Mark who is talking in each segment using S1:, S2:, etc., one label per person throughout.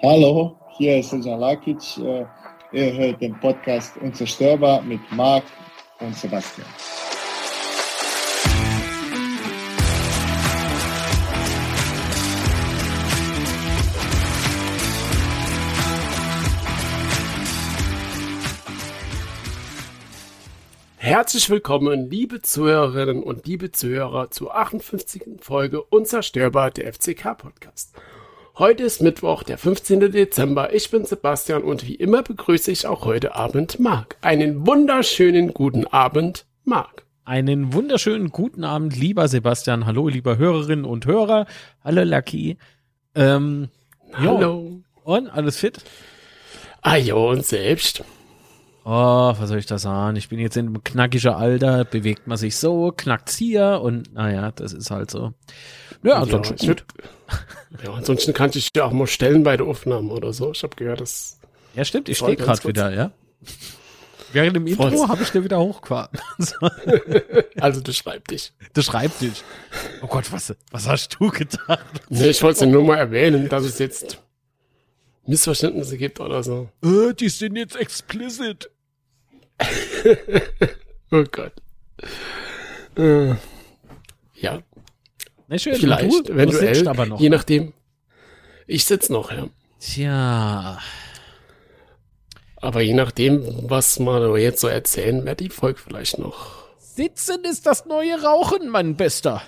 S1: Hallo, hier ist Siljan Lakic. Äh, ihr hört den Podcast Unzerstörbar mit Marc und Sebastian.
S2: Herzlich willkommen, liebe Zuhörerinnen und liebe Zuhörer, zur 58. Folge Unzerstörbar der FCK Podcast. Heute ist Mittwoch, der 15. Dezember. Ich bin Sebastian und wie immer begrüße ich auch heute Abend Marc. Einen wunderschönen guten Abend, Marc.
S3: Einen wunderschönen guten Abend, lieber Sebastian. Hallo, lieber Hörerinnen und Hörer. Hallo, Lucky. Ähm, jo.
S2: Hallo.
S3: Und alles fit?
S2: Ah jo, und selbst.
S3: Oh, was soll ich da sagen? Ich bin jetzt in einem knackigen Alter, bewegt man sich so, knackt's hier und naja, das ist halt so.
S2: Ja, ansonsten, ja, gut. ja, ansonsten kann ich ja auch mal stellen bei der Aufnahme oder so. Ich habe gehört, das.
S3: Ja, stimmt, ich stehe gerade wieder, ja. Während dem Intro habe ich dir wieder hochgefahren.
S2: also du schreib dich.
S3: Du schreib dich. Oh Gott, was, was hast du gedacht?
S2: Nee, ich wollte nur mal erwähnen, dass es jetzt Missverständnisse gibt oder so.
S3: Äh, die sind jetzt explicit.
S2: oh Gott. Äh, ja.
S3: Na schön,
S2: Vielleicht,
S3: du,
S2: eventuell,
S3: du aber noch.
S2: je nachdem. Ich sitze noch, ja.
S3: Tja.
S2: Aber je nachdem, was man jetzt so erzählen, wird die Folge vielleicht noch.
S3: Sitzen ist das neue Rauchen, mein Bester.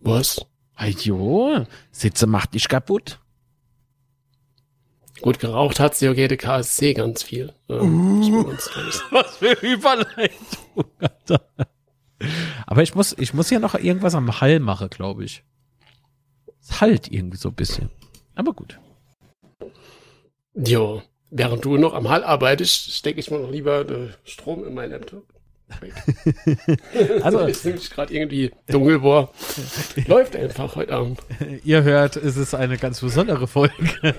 S2: Was?
S3: Ajo, Sitze macht dich kaputt.
S2: Gut, geraucht hat sie okay, die KSC ganz viel.
S3: Uh, was für Überleitung. Aber ich muss, ich muss ja noch irgendwas am Hall machen, glaube ich. Es halt irgendwie so ein bisschen. Aber gut.
S2: Jo, während du noch am Hall arbeitest, stecke ich mal noch lieber äh, Strom in meinen Laptop. also ist nämlich gerade irgendwie dunkel, boah. Läuft einfach heute Abend.
S3: Ihr hört, es ist eine ganz besondere Folge.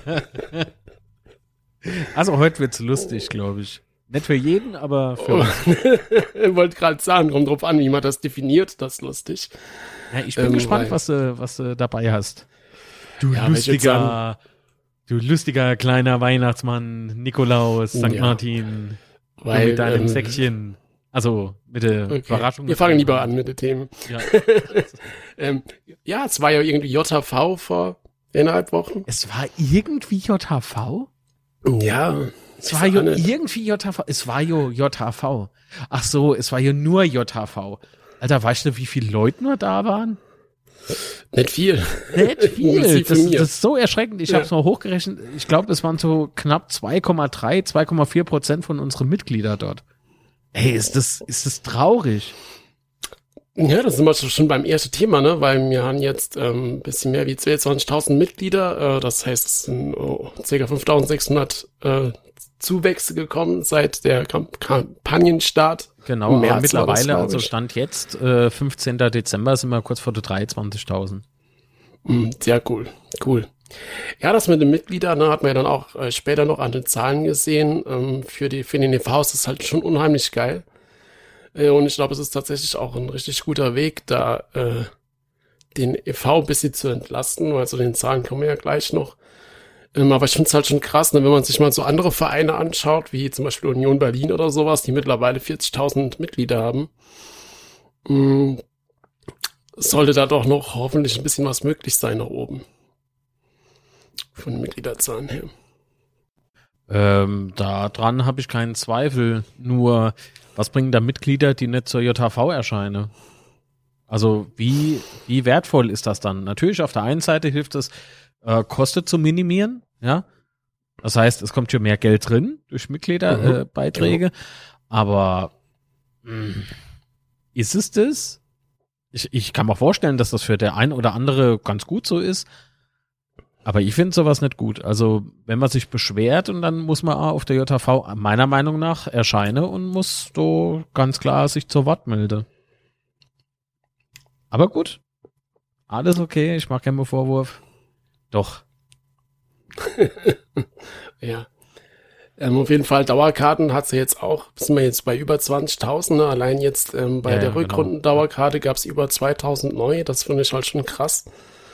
S3: Also heute wird's lustig, glaube ich. Nicht für jeden, aber für
S2: oh. Ich wollte gerade sagen, kommt drauf an, wie man das definiert, das lustig.
S3: Ja, ich bin ähm, gespannt, was du, was du dabei hast. Du ja, lustiger, du lustiger kleiner Weihnachtsmann, Nikolaus, St. Ja. Martin, Weil, mit deinem ähm, Säckchen. Also mit der okay. Überraschung.
S2: Wir fangen lieber an mit den Themen. Ja. ähm, ja, es war ja irgendwie JHV vor eineinhalb Wochen.
S3: Es war irgendwie JHV?
S2: Ja.
S3: Es war ja irgendwie JHV. Es war ja JHV. Ach so, es war ja nur JHV. Alter, weißt du, wie viele Leute nur da waren?
S2: Nicht viel.
S3: Nicht viel. das, das, ist so erschreckend. Ich ja. habe es mal hochgerechnet. Ich glaube, das waren so knapp 2,3, 2,4 Prozent von unseren Mitgliedern dort. Ey, ist das, ist das traurig.
S2: Ja, das sind wir schon beim ersten Thema, ne? Weil wir haben jetzt ähm, bisschen mehr wie 22.000 Mitglieder. Äh, das heißt, es sind oh, ca. 5.600 äh, Zuwächse gekommen seit der Kamp Kampagnenstart.
S3: Genau, März mittlerweile, also Stand jetzt, äh, 15. Dezember sind wir kurz vor der 23.000.
S2: Mm, sehr cool, cool. Ja, das mit den Mitgliedern ne, hat man ja dann auch äh, später noch an den Zahlen gesehen. Ähm, für, die, für den EVs ist halt schon unheimlich geil. Äh, und ich glaube, es ist tatsächlich auch ein richtig guter Weg, da äh, den EV ein bisschen zu entlasten, weil zu den Zahlen kommen wir ja gleich noch. Ähm, aber ich finde es halt schon krass, ne, wenn man sich mal so andere Vereine anschaut, wie zum Beispiel Union Berlin oder sowas, die mittlerweile 40.000 Mitglieder haben. Mh, sollte da doch noch hoffentlich ein bisschen was möglich sein nach oben. Von den Mitgliederzahlen her.
S3: Ähm, daran habe ich keinen Zweifel. Nur, was bringen da Mitglieder, die nicht zur JHV erscheinen? Also, wie, wie wertvoll ist das dann? Natürlich, auf der einen Seite hilft es, äh, Kosten zu minimieren, ja. Das heißt, es kommt schon mehr Geld drin durch Mitgliederbeiträge, mhm. äh, aber mh, hm, ist es das? Ich, ich kann mir vorstellen, dass das für der ein oder andere ganz gut so ist. Aber ich finde sowas nicht gut. Also, wenn man sich beschwert und dann muss man auf der JV meiner Meinung nach erscheinen und muss so ganz klar sich zur Wort melden. Aber gut. Alles okay, ich mache keinen Vorwurf. Doch.
S2: ja. Ähm, auf jeden Fall Dauerkarten hat sie jetzt auch, sind wir jetzt bei über 20.000. Ne? Allein jetzt ähm, bei ja, der ja, genau. Rückrundendauerkarte genau. gab es über 2.000 neue. Das finde ich halt schon krass.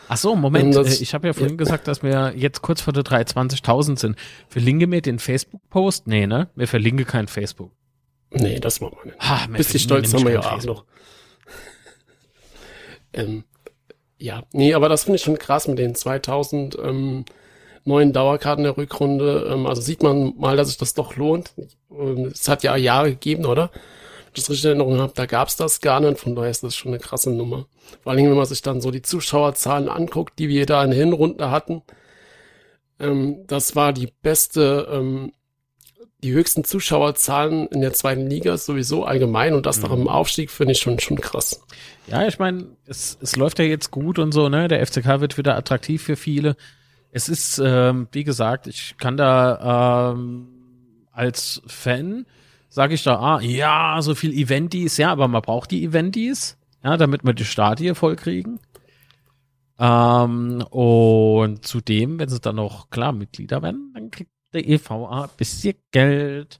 S3: Ach so, Moment,
S2: das-
S3: äh, ich habe ja vorhin gesagt, dass wir jetzt kurz vor der 320.000 sind. Verlinke mir den Facebook-Post? Nee, ne? Wir verlinke kein Facebook.
S2: Nee, das machen wir nicht.
S3: Ha,
S2: Bisschen stolz haben wir ja auch noch. ähm, ja, nee, aber das finde ich schon krass mit den 2000 ähm, neuen Dauerkarten der Rückrunde. Ähm, also sieht man mal, dass sich das doch lohnt. Ähm, Es hat ja Jahre gegeben, oder? Wenn ich das richtig in Erinnerung habe, da gab's das gar nicht. Von daher ist das schon eine krasse Nummer. Vor allen Dingen, wenn man sich dann so die Zuschauerzahlen anguckt, die wir da in Hinrunde hatten. Ähm, das war die beste ähm, die höchsten Zuschauerzahlen in der zweiten Liga sowieso allgemein und das nach
S3: Mhm.
S2: dem Aufstieg finde ich schon, schon krass.
S3: Ja, ich meine, es, es läuft ja jetzt gut und so, ne? Der FCK wird wieder attraktiv für viele. Es ist, ähm, wie gesagt, ich kann da ähm, als Fan, sage ich da, ah, ja, so viel Eventis, ja, aber man braucht die Eventis, ja, damit wir die Stadie voll kriegen. Ähm, und zudem, wenn sie dann noch klar Mitglieder werden, dann kriegt der EVA ein bisschen Geld.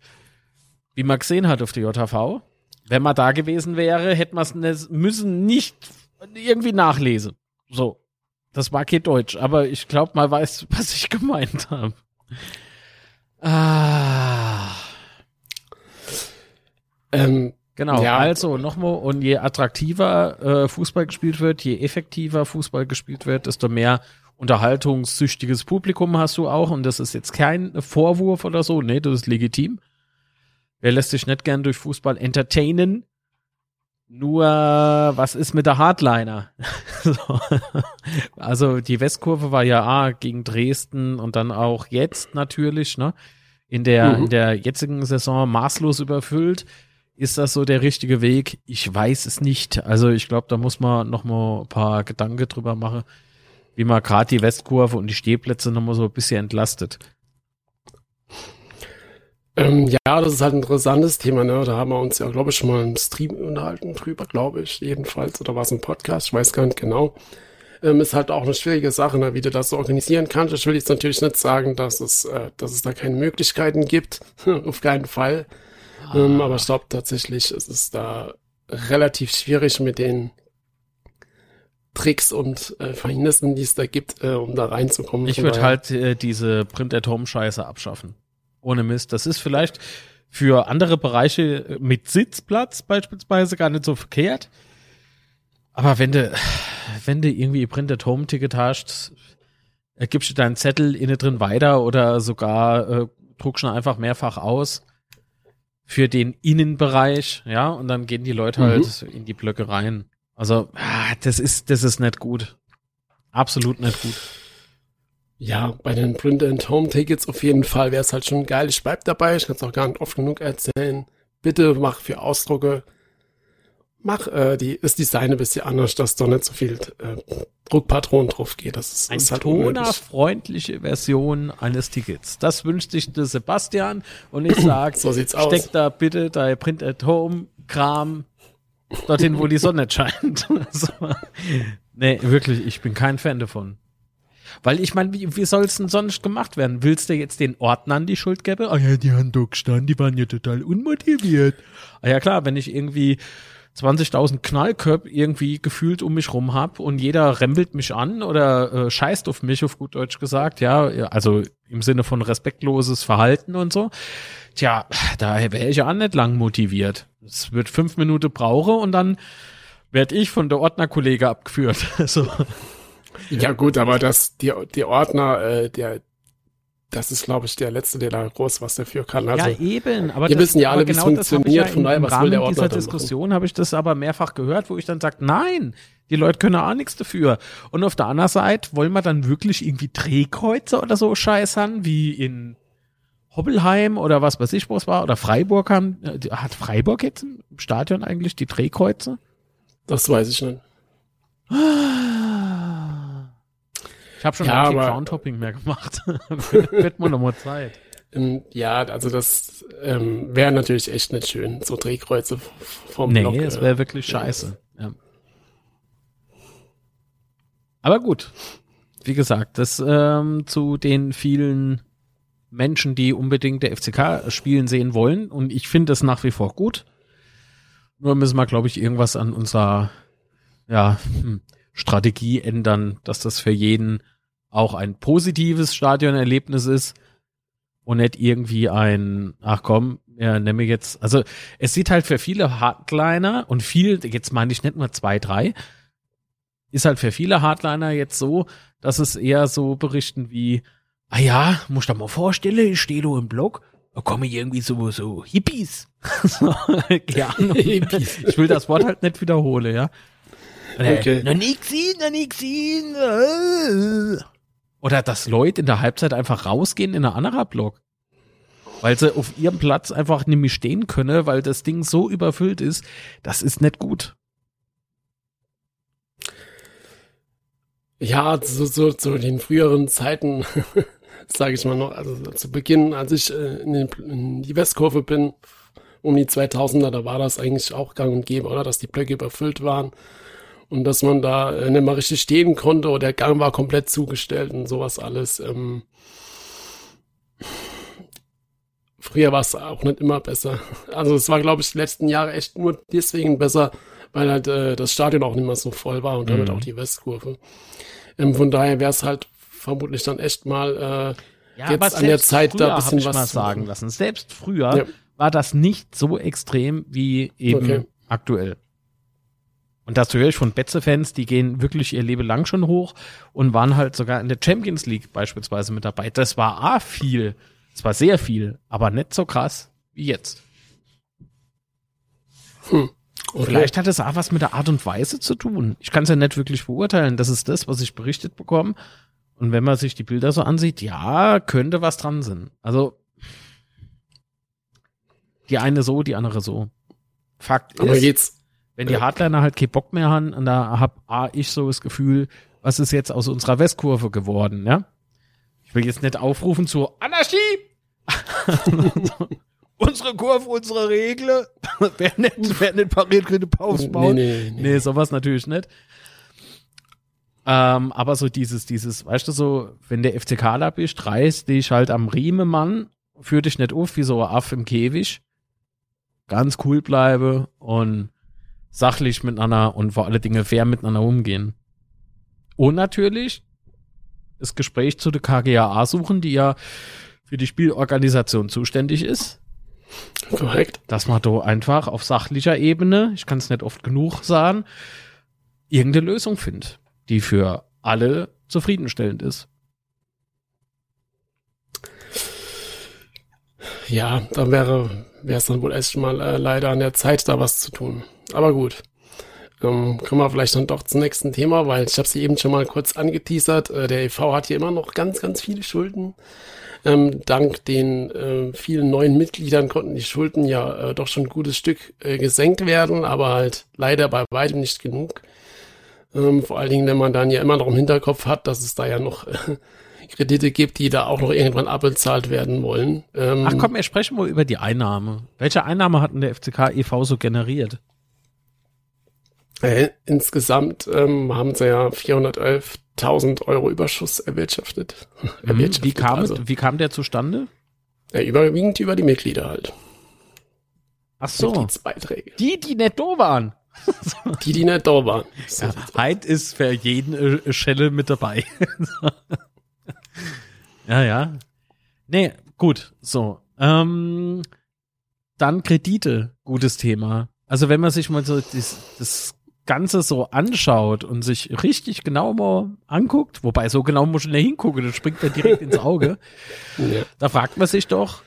S3: Wie man gesehen hat auf der JV. Wenn man da gewesen wäre, hätte man es müssen nicht irgendwie nachlesen. So. Das war kein Deutsch, aber ich glaube, man weiß, was ich gemeint habe. Ah.
S2: Ähm,
S3: Genau,
S2: Ja.
S3: also nochmal, und je attraktiver äh, Fußball gespielt wird, je effektiver Fußball gespielt wird, desto mehr unterhaltungssüchtiges Publikum hast du auch. Und das ist jetzt kein Vorwurf oder so, nee, das ist legitim. Wer lässt sich nicht gern durch Fußball entertainen? Nur, was ist mit der Hardliner? so. Also die Westkurve war ja ah, gegen Dresden und dann auch jetzt natürlich, ne? In der,
S2: Mhm.
S3: in der jetzigen Saison maßlos überfüllt. Ist das so der richtige Weg? Ich weiß es nicht. Also ich glaube, da muss man noch mal ein paar Gedanken drüber machen, wie man gerade die Westkurve und die Stehplätze noch mal so ein bisschen entlastet.
S2: ähm, ja, das ist halt ein interessantes Thema, ne? Da haben wir uns ja, glaube ich, schon mal im Stream unterhalten drüber, glaube ich, jedenfalls. Oder war es ein Podcast? Ich weiß gar nicht genau. Ähm, ist halt auch eine schwierige Sache, ne? wie du das so organisieren kannst. Ich will jetzt natürlich nicht sagen, dass es, äh, dass es da keine Möglichkeiten gibt. Auf keinen Fall. Ähm, aber ich glaube tatsächlich, es ist da relativ schwierig mit den Tricks und äh, Verhindnissen, die es da gibt, äh, um da reinzukommen.
S3: Ich würde halt äh, diese Print-at-Home-Scheiße abschaffen. Ohne Mist. Das ist vielleicht für andere Bereiche äh, mit Sitzplatz beispielsweise gar nicht so verkehrt. Aber wenn du, wenn du irgendwie Print-at-Home-Ticket hast, äh, gibst du deinen Zettel innen drin weiter oder sogar äh, druckst ihn einfach mehrfach aus für den Innenbereich, ja, und dann gehen die Leute
S2: Mhm.
S3: halt in die Blöcke rein. Also, ah, das ist, das ist nicht gut. Absolut nicht gut.
S2: Ja, bei den Print-and-Home-Tickets auf jeden Fall wäre es halt schon geil. Ich bleib dabei, ich kann es auch gar nicht oft genug erzählen. Bitte mach für Ausdrucke, mach äh, die, das Design ein bisschen anders, dass da nicht so viel äh, Druckpatronen drauf geht. Das ist,
S3: Ein
S2: ist halt
S3: tonerfreundliche Version eines Tickets. Das wünscht sich der Sebastian und ich sag,
S2: So sieht's aus.
S3: steck da bitte dein Print-at-Home-Kram dorthin, wo die Sonne scheint. so. Nee, wirklich, ich bin kein Fan davon. Weil ich meine, wie, wie soll es denn sonst gemacht werden? Willst du jetzt den Ordnern die Schuld geben? Ah ja, die haben da gestanden, die waren ja total unmotiviert. Ah ja klar, wenn ich irgendwie 20.000 Knallköp irgendwie gefühlt um mich rum hab und jeder rempelt mich an oder äh, scheißt auf mich, auf gut Deutsch gesagt, ja, also im Sinne von respektloses Verhalten und so. Tja, da wäre ich ja auch nicht lang motiviert. Es wird fünf Minuten brauche und dann werd ich von der Ordnerkollege abgeführt. so.
S2: Ja gut, aber das, die, die Ordner, äh, der, das ist glaube ich der Letzte, der da groß was dafür kann. Also,
S3: ja, eben. Aber
S2: wir
S3: das,
S2: wissen ja alle, wie es
S3: genau ich
S2: funktioniert,
S3: ja
S2: von
S3: im,
S2: daher, was will
S3: Rahmen
S2: der Ordner
S3: dieser Diskussion habe ich das aber mehrfach gehört, wo ich dann sage, nein, die Leute können auch nichts dafür. Und auf der anderen Seite wollen wir dann wirklich irgendwie Drehkreuze oder so scheißern, wie in Hobbelheim oder was weiß ich, wo es war, oder Freiburg haben, äh, hat Freiburg jetzt im Stadion eigentlich die Drehkreuze?
S2: das weiß ich nicht.
S3: Ich habe schon
S2: Ja,
S3: lange kein Groundhopping mehr gemacht. Wird mir noch mal Zeit.
S2: Ähm, ja, also das ähm, wäre natürlich echt nicht schön, so Drehkreuze vom
S3: Nee,
S2: Block.
S3: es
S2: äh,
S3: wäre wirklich scheiße. Ja. Aber gut. Wie gesagt, das ähm, zu den vielen Menschen, die unbedingt der FCK spielen sehen wollen. Und ich finde es nach wie vor gut. Nur müssen wir, glaube ich, irgendwas an unserer ja, hm, Strategie ändern, dass das für jeden auch ein positives Stadionerlebnis ist und nicht irgendwie ein, ach komm, ja, nehme jetzt, also es sieht halt für viele Hardliner und viel, jetzt meine ich nicht nur zwei, drei, ist halt für viele Hardliner jetzt so, dass es eher so berichten wie, ah ja, muss ich dir mal vorstellen, ich stehe da im Blog, da kommen irgendwie so, so Hippies. so, Hippies. Ich will das Wort halt nicht wiederholen, ja. Okay. Noch nie gesehen, noch nie gesehen. Äh. Oder dass Leute in der Halbzeit einfach rausgehen in einen anderen Block. Weil sie auf ihrem Platz einfach nicht mehr stehen können, weil das Ding so überfüllt ist. Das ist nicht gut.
S2: Ja, so, so zu den früheren Zeiten, sage ich mal noch, also zu Beginn, als ich äh, in, den, in die Westkurve bin, um die 2000er, da war das eigentlich auch gang und gäbe, oder, dass die Blöcke überfüllt waren und dass man da äh, nicht mal richtig stehen konnte oder der Gang war komplett zugestellt und sowas alles. Ähm, früher war es auch nicht immer besser. Also es war, glaube ich, die letzten Jahre echt nur deswegen besser, weil halt äh, das Stadion auch nicht mehr so voll war und damit mhm. auch die Westkurve. Ähm, von daher wäre es halt vermutlich dann echt mal äh, ja, jetzt an der Zeit da ein bisschen was
S3: mal sagen lassen. Selbst früher ja. war das nicht so extrem wie eben okay. aktuell. Und das höre ich von Betze-Fans, die gehen wirklich ihr Leben lang schon hoch und waren halt sogar in der Champions League beispielsweise mit dabei. Das war A viel, es war sehr viel, aber nicht so krass wie jetzt. Hm. Okay. Vielleicht hat es auch was mit der Art und Weise zu tun. Ich kann es ja nicht wirklich beurteilen. Das ist das, was ich berichtet bekomme. Und wenn man sich die Bilder so ansieht, ja, könnte was dran sein. Also die eine so, die andere so. Fakt
S2: aber ist, geht's,
S3: wenn die Hardliner halt keinen Bock mehr haben, und da hab A, ich so das Gefühl, was ist jetzt aus unserer Westkurve geworden, ja? Ich will jetzt nicht aufrufen zu Anarchie! unsere Kurve, unsere Regel. wer nicht, wer nicht pariert, eine Pause bauen. Nee, nee, nee. nee, sowas natürlich nicht. Ähm, aber so dieses, dieses, weißt du, so, wenn der FCK bist, reißt dich halt am Riemen, Mann, führ dich nicht auf wie so ein Aff im Käfig. Ganz cool bleibe und sachlich miteinander und vor alle Dinge fair miteinander umgehen. Und natürlich das Gespräch zu der KGAA suchen, die ja für die Spielorganisation zuständig ist.
S2: Korrekt.
S3: Dass man da einfach auf sachlicher Ebene, ich kann es nicht oft genug sagen, irgendeine Lösung findet, die für alle zufriedenstellend ist.
S2: Ja, dann wäre es dann wohl erst mal äh, leider an der Zeit, da was zu tun. Aber gut. Ähm, kommen wir vielleicht dann doch zum nächsten Thema, weil ich habe sie eben schon mal kurz angeteasert. Äh, der EV hat hier immer noch ganz, ganz viele Schulden. Ähm, dank den äh, vielen neuen Mitgliedern konnten die Schulden ja äh, doch schon ein gutes Stück äh, gesenkt werden, aber halt leider bei weitem nicht genug. Ähm, vor allen Dingen, wenn man dann ja immer noch im Hinterkopf hat, dass es da ja noch äh, Kredite gibt, die da auch noch irgendwann abbezahlt werden wollen.
S3: Ähm, Ach komm, wir sprechen mal über die Einnahme. Welche Einnahme hat denn der FCK e.V. so generiert?
S2: Äh, insgesamt ähm, haben sie ja 411.000 Euro Überschuss erwirtschaftet.
S3: Mhm. erwirtschaftet wie, kam, also. wie kam der zustande?
S2: Ja, überwiegend über die Mitglieder halt.
S3: Ach so. Die, die nicht da waren.
S2: die, die nicht da waren.
S3: So ja, Heid ist für jeden äh, Schelle mit dabei. ja, ja. Nee, gut, so. Ähm, dann Kredite, gutes Thema. Also wenn man sich mal so das, das Ganze so anschaut und sich richtig genau mal anguckt, wobei so genau muss ich nicht hingucken, das springt mir direkt ins Auge. Ja. Da fragt man sich doch,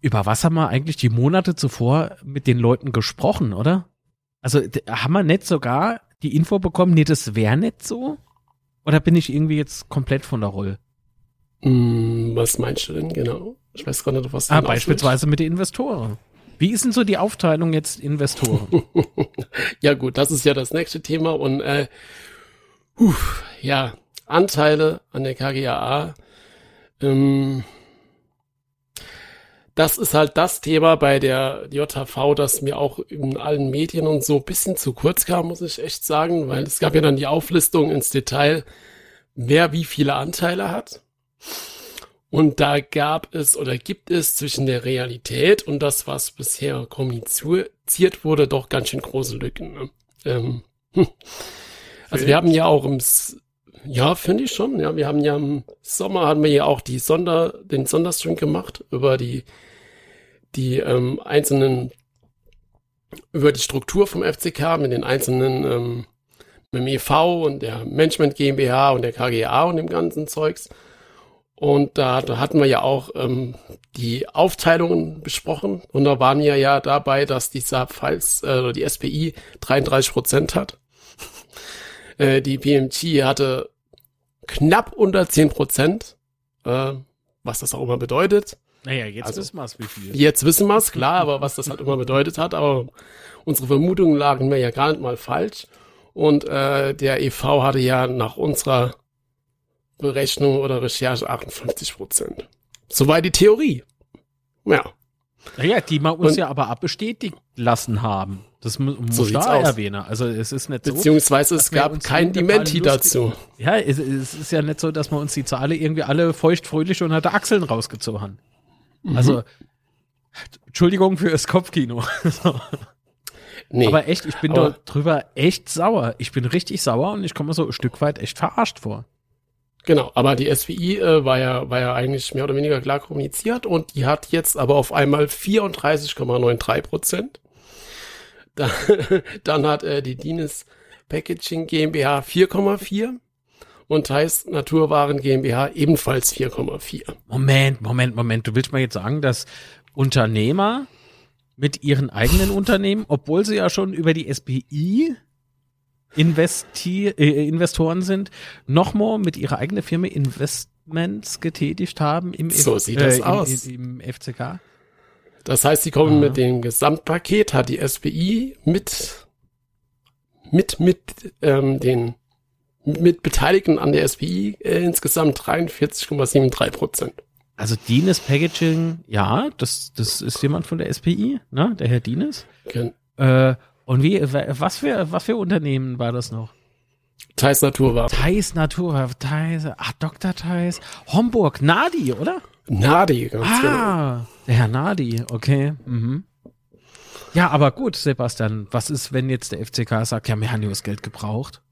S3: über was haben wir eigentlich die Monate zuvor mit den Leuten gesprochen, oder? Also haben wir nicht sogar die Info bekommen, nee, das wäre nicht so? Oder bin ich irgendwie jetzt komplett von der Rolle?
S2: Mm, was meinst du denn genau? Ich weiß gar nicht, was
S3: du Ah, beispielsweise mit den Investoren. Wie ist denn so die Aufteilung jetzt Investoren?
S2: ja gut, das ist ja das nächste Thema und äh, puh, ja, Anteile an der KGAA. Ähm, das ist halt das Thema bei der JHV, das mir auch in allen Medien und so ein bisschen zu kurz kam, muss ich echt sagen, weil es gab ja dann die Auflistung ins Detail, wer wie viele Anteile hat. Und da gab es oder gibt es zwischen der Realität und das, was bisher kommuniziert wurde, doch ganz schön große Lücken. Ne? Ähm, hm. Also wir haben ja auch im, S ja, finde ich schon, ja, wir haben ja im Sommer haben wir ja auch die Sonder, den Sonderstream gemacht über die, die ähm, einzelnen, über die Struktur vom FCK mit den einzelnen, ähm, mit dem EV und der Management GmbH und der KGA und dem ganzen Zeugs. Und da, da hatten wir ja auch ähm, die Aufteilungen besprochen. Und da waren wir ja dabei, dass dieser Pfalz, äh, die SPI 33 Prozent hat. äh, die PMG hatte knapp unter 10 Prozent, äh, was das auch immer bedeutet.
S3: Naja, jetzt
S2: Also,
S3: wissen wir es, wie viel.
S2: Jetzt wissen wir es, klar, aber was das halt immer bedeutet hat, aber unsere Vermutungen lagen mir ja gar nicht mal falsch. Und äh, der EV hatte ja nach unserer Berechnung oder Recherche 58 Prozent. Soweit die Theorie. Ja,
S3: Naja, die wir uns
S2: Und-
S3: ja aber abbestätigt lassen haben. Das mu muss
S2: So
S3: da erwähnen. Also es ist nicht so.
S2: beziehungsweise es gab kein Dementi dazu.
S3: Ja, es, es ist ja nicht so, dass wir uns die Zahlen irgendwie alle feuchtfröhlich unter der Achseln rausgezogen haben.
S2: Mhm.
S3: Also, Entschuldigung für das Kopfkino.
S2: Nee,
S3: Aber echt, ich bin
S2: Aber-
S3: da drüber echt sauer. Ich bin richtig sauer und ich komme mir so ein Stück weit echt verarscht vor.
S2: Genau. Aber die SWI äh, war ja war ja eigentlich mehr oder weniger klar kommuniziert und die hat jetzt aber auf einmal 34,93 Prozent. Dann, dann hat äh, die Dines Packaging GmbH 4,4 und Thais Naturwaren GmbH ebenfalls 4,4.
S3: Moment, Moment, Moment. Du willst mir jetzt sagen, dass Unternehmer mit ihren eigenen Unternehmen, obwohl sie ja schon über die SPI Investi äh, Investoren sind, nochmal mit ihrer eigenen Firma Investments getätigt haben im,
S2: So
S3: F-
S2: sieht das
S3: im,
S2: aus.
S3: Im, im FCK?
S2: Das heißt, sie kommen
S3: Aha.
S2: mit dem Gesamtpaket, hat die SPI mit, mit, mit, ähm, den, mit Beteiligten an der SPI äh, insgesamt 43,73 Prozent.
S3: Also Dines Packaging, ja, das, das ist jemand von der SPI, ne? Der Herr Dines.
S2: Gen-
S3: Äh, und wie, wa- was für, was für Unternehmen war das noch?
S2: Thais Naturware.
S3: Thais Natur, Thais, ach, Dr. Thais, Homburg, Nadi, oder?
S2: Nadi, ganz genau.
S3: Ah, der Herr Nadi, okay. Mhm. Ja, aber gut, Sebastian, was ist, wenn jetzt der FCK sagt, ja, wir haben ja das Geld gebraucht?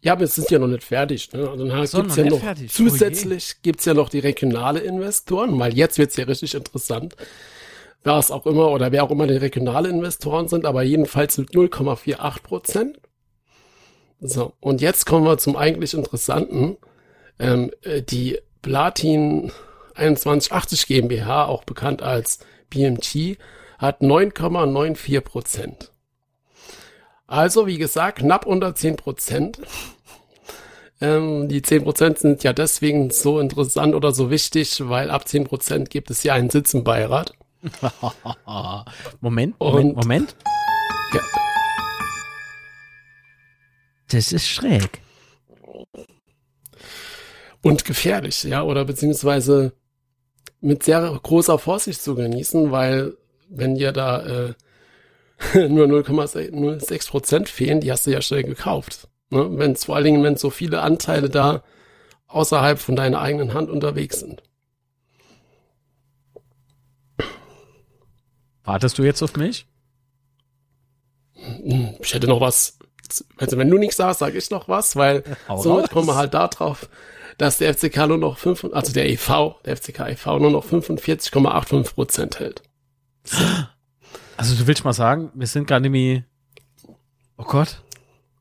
S2: Ja, aber es sind ja noch nicht fertig. Ne? Also dann
S3: So,
S2: gibt's
S3: noch
S2: ja
S3: nicht
S2: noch
S3: fertig. Oh
S2: zusätzlich gibt's ja noch die regionale Investoren, weil jetzt wird's ja richtig interessant. Wer es auch immer oder wer auch immer die regionale Investoren sind, aber jedenfalls mit 0,48 Prozent. So, und jetzt kommen wir zum eigentlich Interessanten. Ähm, äh, die Platin 2180 GmbH, auch bekannt als BMG, hat 9,94 Prozent. Also, wie gesagt, knapp unter 10 Prozent. Ähm, die 10 Prozent sind ja deswegen so interessant oder so wichtig, weil ab 10 Prozent gibt es ja einen Sitz im Beirat.
S3: Moment, Moment,
S2: Und-
S3: Moment.
S2: Ja.
S3: Das ist schräg.
S2: Und gefährlich, ja, oder beziehungsweise mit sehr großer Vorsicht zu genießen, weil wenn dir da äh, nur 0,06 Prozent fehlen, die hast du ja schnell gekauft. Ne? Wenn vor allen Dingen, wenn so viele Anteile da außerhalb von deiner eigenen Hand unterwegs sind.
S3: Wartest du jetzt auf mich?
S2: Hm, Ich hätte noch was. Also wenn du nichts sagst, sage ich noch was, weil
S3: Hau
S2: somit
S3: raus.
S2: kommen wir halt da drauf, dass der FCK nur noch fünf, also der EV, der FCK EV nur noch 45,85 Prozent hält.
S3: Also du willst mal sagen, wir sind gerade nämlich, oh Gott,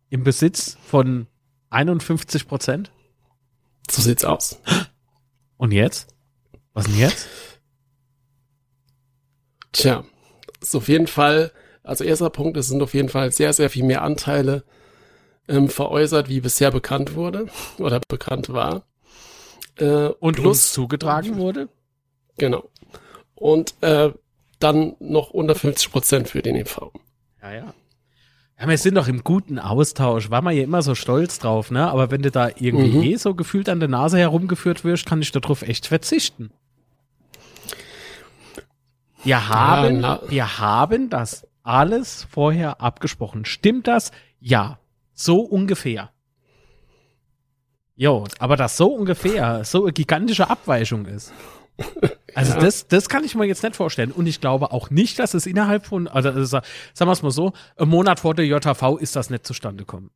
S3: im Besitz von 51 Prozent?
S2: So sieht's aus.
S3: Und jetzt? Was denn jetzt?
S2: Tja, ist auf jeden Fall, also erster Punkt, es sind auf jeden Fall sehr, sehr viel mehr Anteile ähm, veräußert, wie bisher bekannt wurde oder bekannt war. Äh,
S3: Und
S2: plus,
S3: uns zugetragen wurde?
S2: genau. Und äh, dann noch unter 50 Prozent für den EV.
S3: Ja, ja. Ja, wir sind doch im guten Austausch. War man ja immer so stolz drauf, ne? Aber wenn du da irgendwie
S2: Mhm.
S3: eh so gefühlt an der Nase herumgeführt wirst, kann ich darauf echt verzichten. Wir haben,
S2: na-
S3: wir haben das alles vorher abgesprochen. Stimmt das? Ja. So ungefähr. Jo, aber das so ungefähr so eine gigantische Abweichung ist. Also
S2: Ja.
S3: das, das kann ich mir jetzt nicht vorstellen. Und ich glaube auch nicht, dass es innerhalb von, also, also sagen wir es mal so, ein Monat vor der JV ist das nicht zustande gekommen.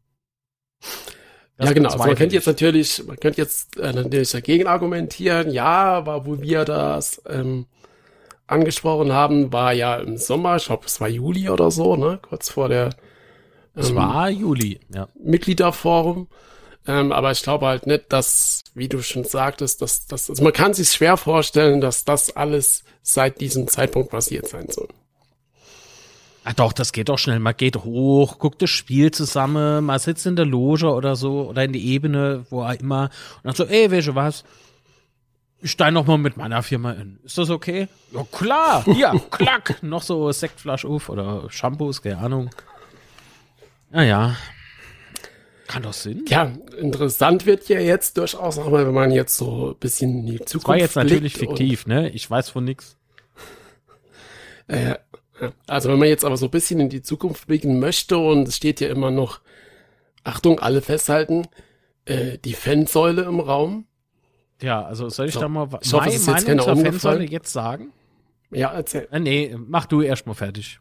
S2: Das ja, genau. Also man könnte jetzt natürlich, man könnte jetzt äh, natürlich dagegen argumentieren, ja, aber wo wir das ähm, angesprochen haben, war ja im Sommer, ich glaube, es war Juli oder so, ne, kurz vor der
S3: ähm, Es war Juli,
S2: ja. Mitgliederforum. Ähm, aber ich glaube halt nicht, dass, wie du schon sagtest, dass, dass also man kann sich schwer vorstellen, dass das alles seit diesem Zeitpunkt passiert sein soll.
S3: Ah, doch, das geht doch schnell. Man geht hoch, guckt das Spiel zusammen, man sitzt in der Loge oder so oder in die Ebene, wo er immer und dann so, ey, welche was? Ich steige noch mal mit meiner Firma in. Ist das okay? Ja, klar. Ja, klack. noch so Sektflasch auf oder Shampoos, keine Ahnung. Naja. Kann doch Sinn.
S2: Ja, interessant wird ja jetzt durchaus auch mal, wenn man jetzt so ein bisschen in die Zukunft
S3: das war jetzt natürlich fiktiv, ne? Ich weiß von nix.
S2: Äh, also wenn man jetzt aber so ein bisschen in die Zukunft blicken möchte und es steht ja immer noch, Achtung, alle festhalten, äh, die Fansäule im Raum.
S3: Ja, also soll ich so. da mal
S2: ich hoffe, mein, meine jetzt Fansäule
S3: jetzt sagen?
S2: Ja, erzähl.
S3: Äh, nee, mach du erst mal fertig.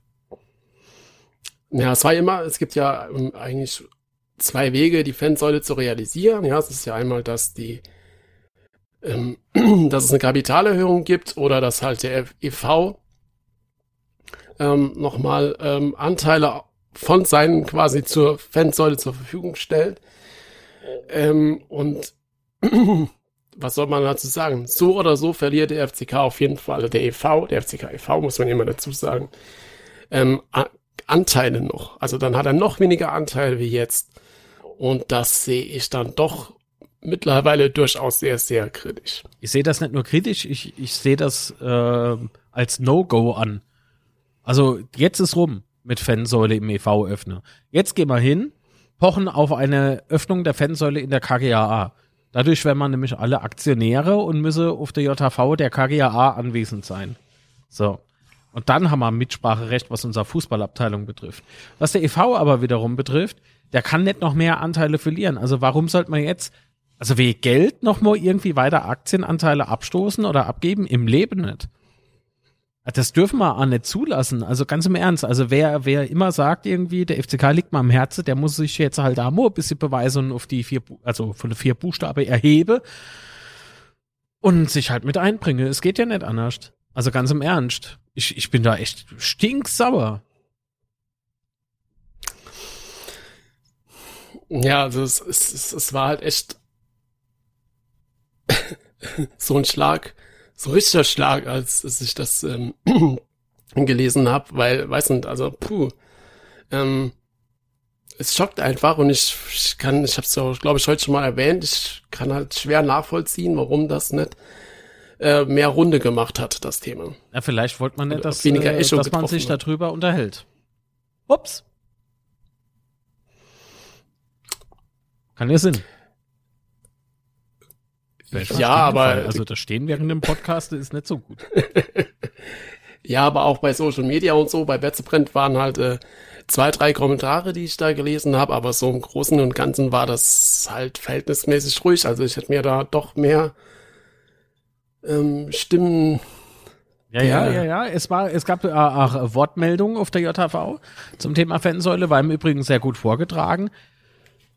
S2: Ja, es war immer, es gibt ja ähm, eigentlich zwei Wege, die Fansäule zu realisieren. Ja, es ist ja einmal, dass die ähm, dass es eine Kapitalerhöhung gibt oder dass halt der EV ähm, nochmal ähm, Anteile von seinen quasi zur Fansäule zur Verfügung stellt. Ähm, und was soll man dazu sagen? So oder so verliert der FCK auf jeden Fall, also der EV, der FCK e.V. muss man immer dazu sagen, ähm, Anteile noch. Also dann hat er noch weniger Anteile wie jetzt. Und das sehe ich dann doch mittlerweile durchaus sehr, sehr kritisch.
S3: Ich sehe das nicht nur kritisch, ich, ich sehe das äh, als No-Go an. Also jetzt ist rum mit Fansäule im EV-Öffner. Jetzt gehen wir hin, pochen auf eine Öffnung der Fansäule in der KGAA. Dadurch wären wir nämlich alle Aktionäre und müsse auf der JHV der KGAA anwesend sein. So. Und dann haben wir Mitspracherecht, was unsere Fußballabteilung betrifft. Was der EV aber wiederum betrifft, der kann nicht noch mehr Anteile verlieren. Also warum sollte man jetzt, also wie Geld noch mal irgendwie weiter Aktienanteile abstoßen oder abgeben? Im Leben nicht. Das dürfen wir auch nicht zulassen. Also ganz im Ernst. Also wer, wer immer sagt irgendwie, der FCK liegt mal am Herzen, der muss sich jetzt halt da nur ein bisschen beweisen auf die vier, also von den vier Buchstaben erhebe und sich halt mit einbringe. Es geht ja nicht anders. Also ganz im Ernst. Ich, ich bin da echt stinksauer.
S2: Ja, also es, es, es war halt echt so ein Schlag so richtiger Schlag, als, als ich das ähm, gelesen habe, weil, weiß nicht, also puh, ähm, es schockt einfach und ich, ich kann, ich habe es ja, glaube ich, heute schon mal erwähnt, ich kann halt schwer nachvollziehen, warum das nicht äh, mehr Runde gemacht hat, das Thema.
S3: Ja, vielleicht wollte man nicht, dass, weniger äh, dass man sich darüber unterhält. Ups. Kann ja Sinn.
S2: Ja, aber.
S3: Also das Stehen während dem Podcast ist nicht so gut.
S2: ja, aber auch bei Social Media und so, bei Betzebrand waren halt äh, zwei, drei Kommentare, die ich da gelesen habe, aber so im Großen und Ganzen war das halt verhältnismäßig ruhig. Also ich hätte mir da doch mehr ähm, Stimmen.
S3: Ja, ja, ja, ja. Es war, es gab äh, auch Wortmeldungen auf der JHV zum Thema Fansäule, war im Übrigen sehr gut vorgetragen.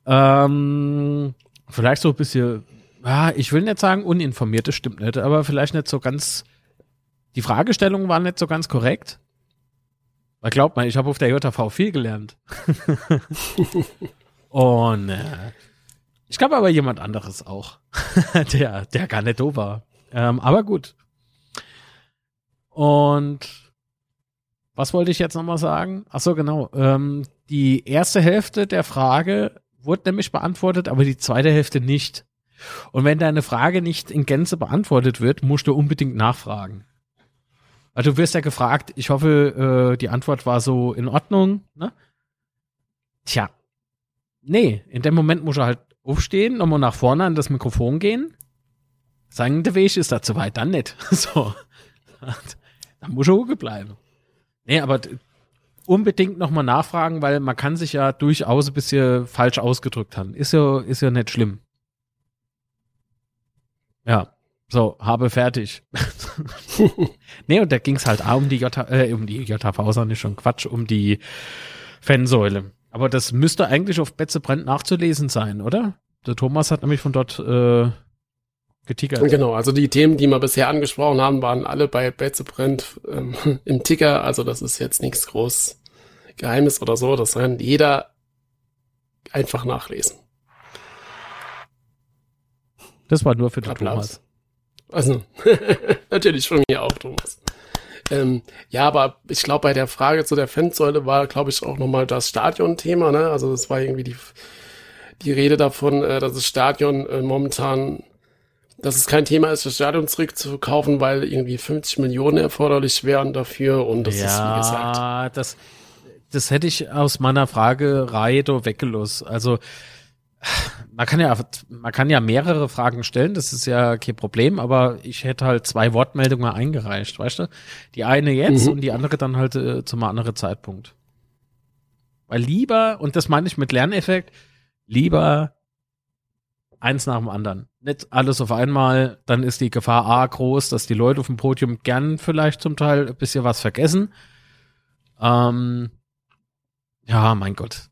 S3: Ähm, vielleicht so ein bisschen ah, ich will nicht sagen uninformiert, das stimmt nicht, aber vielleicht nicht so ganz, die Fragestellungen waren nicht so ganz korrekt. Weil glaubt mal, ich habe auf der JV viel gelernt. Und äh, ich glaube aber jemand anderes auch, der, der gar nicht doof war. Ähm, aber gut. Und was wollte ich jetzt nochmal sagen? Ach so, genau. Ähm, die erste Hälfte der Frage wurde nämlich beantwortet, aber die zweite Hälfte nicht. Und wenn deine Frage nicht in Gänze beantwortet wird, musst du unbedingt nachfragen. Also du wirst ja gefragt, ich hoffe, äh, die Antwort war so in Ordnung, ne? Tja. Nee, in dem Moment muss er halt aufstehen, nochmal nach vorne an das Mikrofon gehen. Sagen, der Weg ist da zu weit, dann nicht. so. dann muss er ruhig bleiben. Nee, aber unbedingt nochmal nachfragen, weil man kann sich ja durchaus ein bisschen falsch ausgedrückt haben. Ist ja, ist ja nicht schlimm. Ja, so, habe fertig. nee, und da ging es halt auch um die J, äh, um die JV, nicht schon Quatsch, um die Fansäule. Aber das müsste eigentlich auf Betzebrand nachzulesen sein, oder? Der Thomas hat nämlich von dort äh, getickert.
S2: Genau, also die Themen, die wir bisher angesprochen haben, waren alle bei Betzebrand ähm, im Ticker. Also das ist jetzt nichts groß Geheimes oder so. Das kann jeder einfach nachlesen.
S3: Das war nur für den
S2: Applaus.
S3: Thomas.
S2: Also, natürlich von mir auch, Thomas. Ähm, ja, aber ich glaube, bei der Frage zu der Fansäule war, glaube ich, auch nochmal das Stadion-Thema. Ne? Also das war irgendwie die, die Rede davon, äh, dass das Stadion äh, momentan, dass es kein Thema ist, das Stadion zurückzukaufen, weil irgendwie 50 Millionen erforderlich wären dafür. Und das ist, wie gesagt,
S3: ja, das, das hätte ich aus meiner Frage Reido weggelost. Also man kann ja, man kann ja mehrere Fragen stellen, das ist ja kein Problem, aber ich hätte halt zwei Wortmeldungen mal eingereicht, weißt du? Die eine jetzt
S2: Mhm.
S3: und die andere dann halt äh, zum anderen Zeitpunkt. Weil lieber, und das meine ich mit Lerneffekt, lieber eins nach dem anderen. Nicht alles auf einmal, dann ist die Gefahr A groß, dass die Leute auf dem Podium gern vielleicht zum Teil ein bisschen was vergessen. Ähm, ja, mein Gott.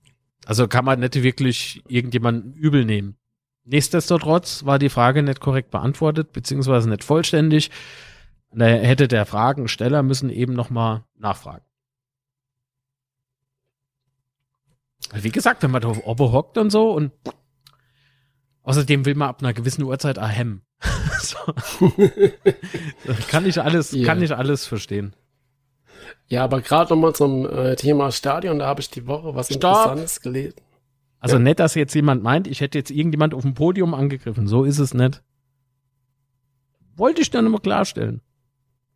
S3: Also kann man nicht wirklich irgendjemanden übel nehmen. Nichtsdestotrotz war die Frage nicht korrekt beantwortet, beziehungsweise nicht vollständig. Da hätte der Fragensteller müssen eben nochmal nachfragen. Wie gesagt, wenn man da auf Obo hockt und so und außerdem will man ab einer gewissen Uhrzeit ahem. so. Kann ich alles,
S2: Ja.
S3: kann ich alles verstehen.
S2: Ja, aber gerade nochmal zum äh, Thema Stadion, da habe ich die Woche was
S3: Stopp.
S2: Interessantes gelesen.
S3: Also
S2: Ja.
S3: nicht, dass jetzt jemand meint, ich hätte jetzt irgendjemand auf dem Podium angegriffen. So ist es nicht. Wollte ich dann immer klarstellen.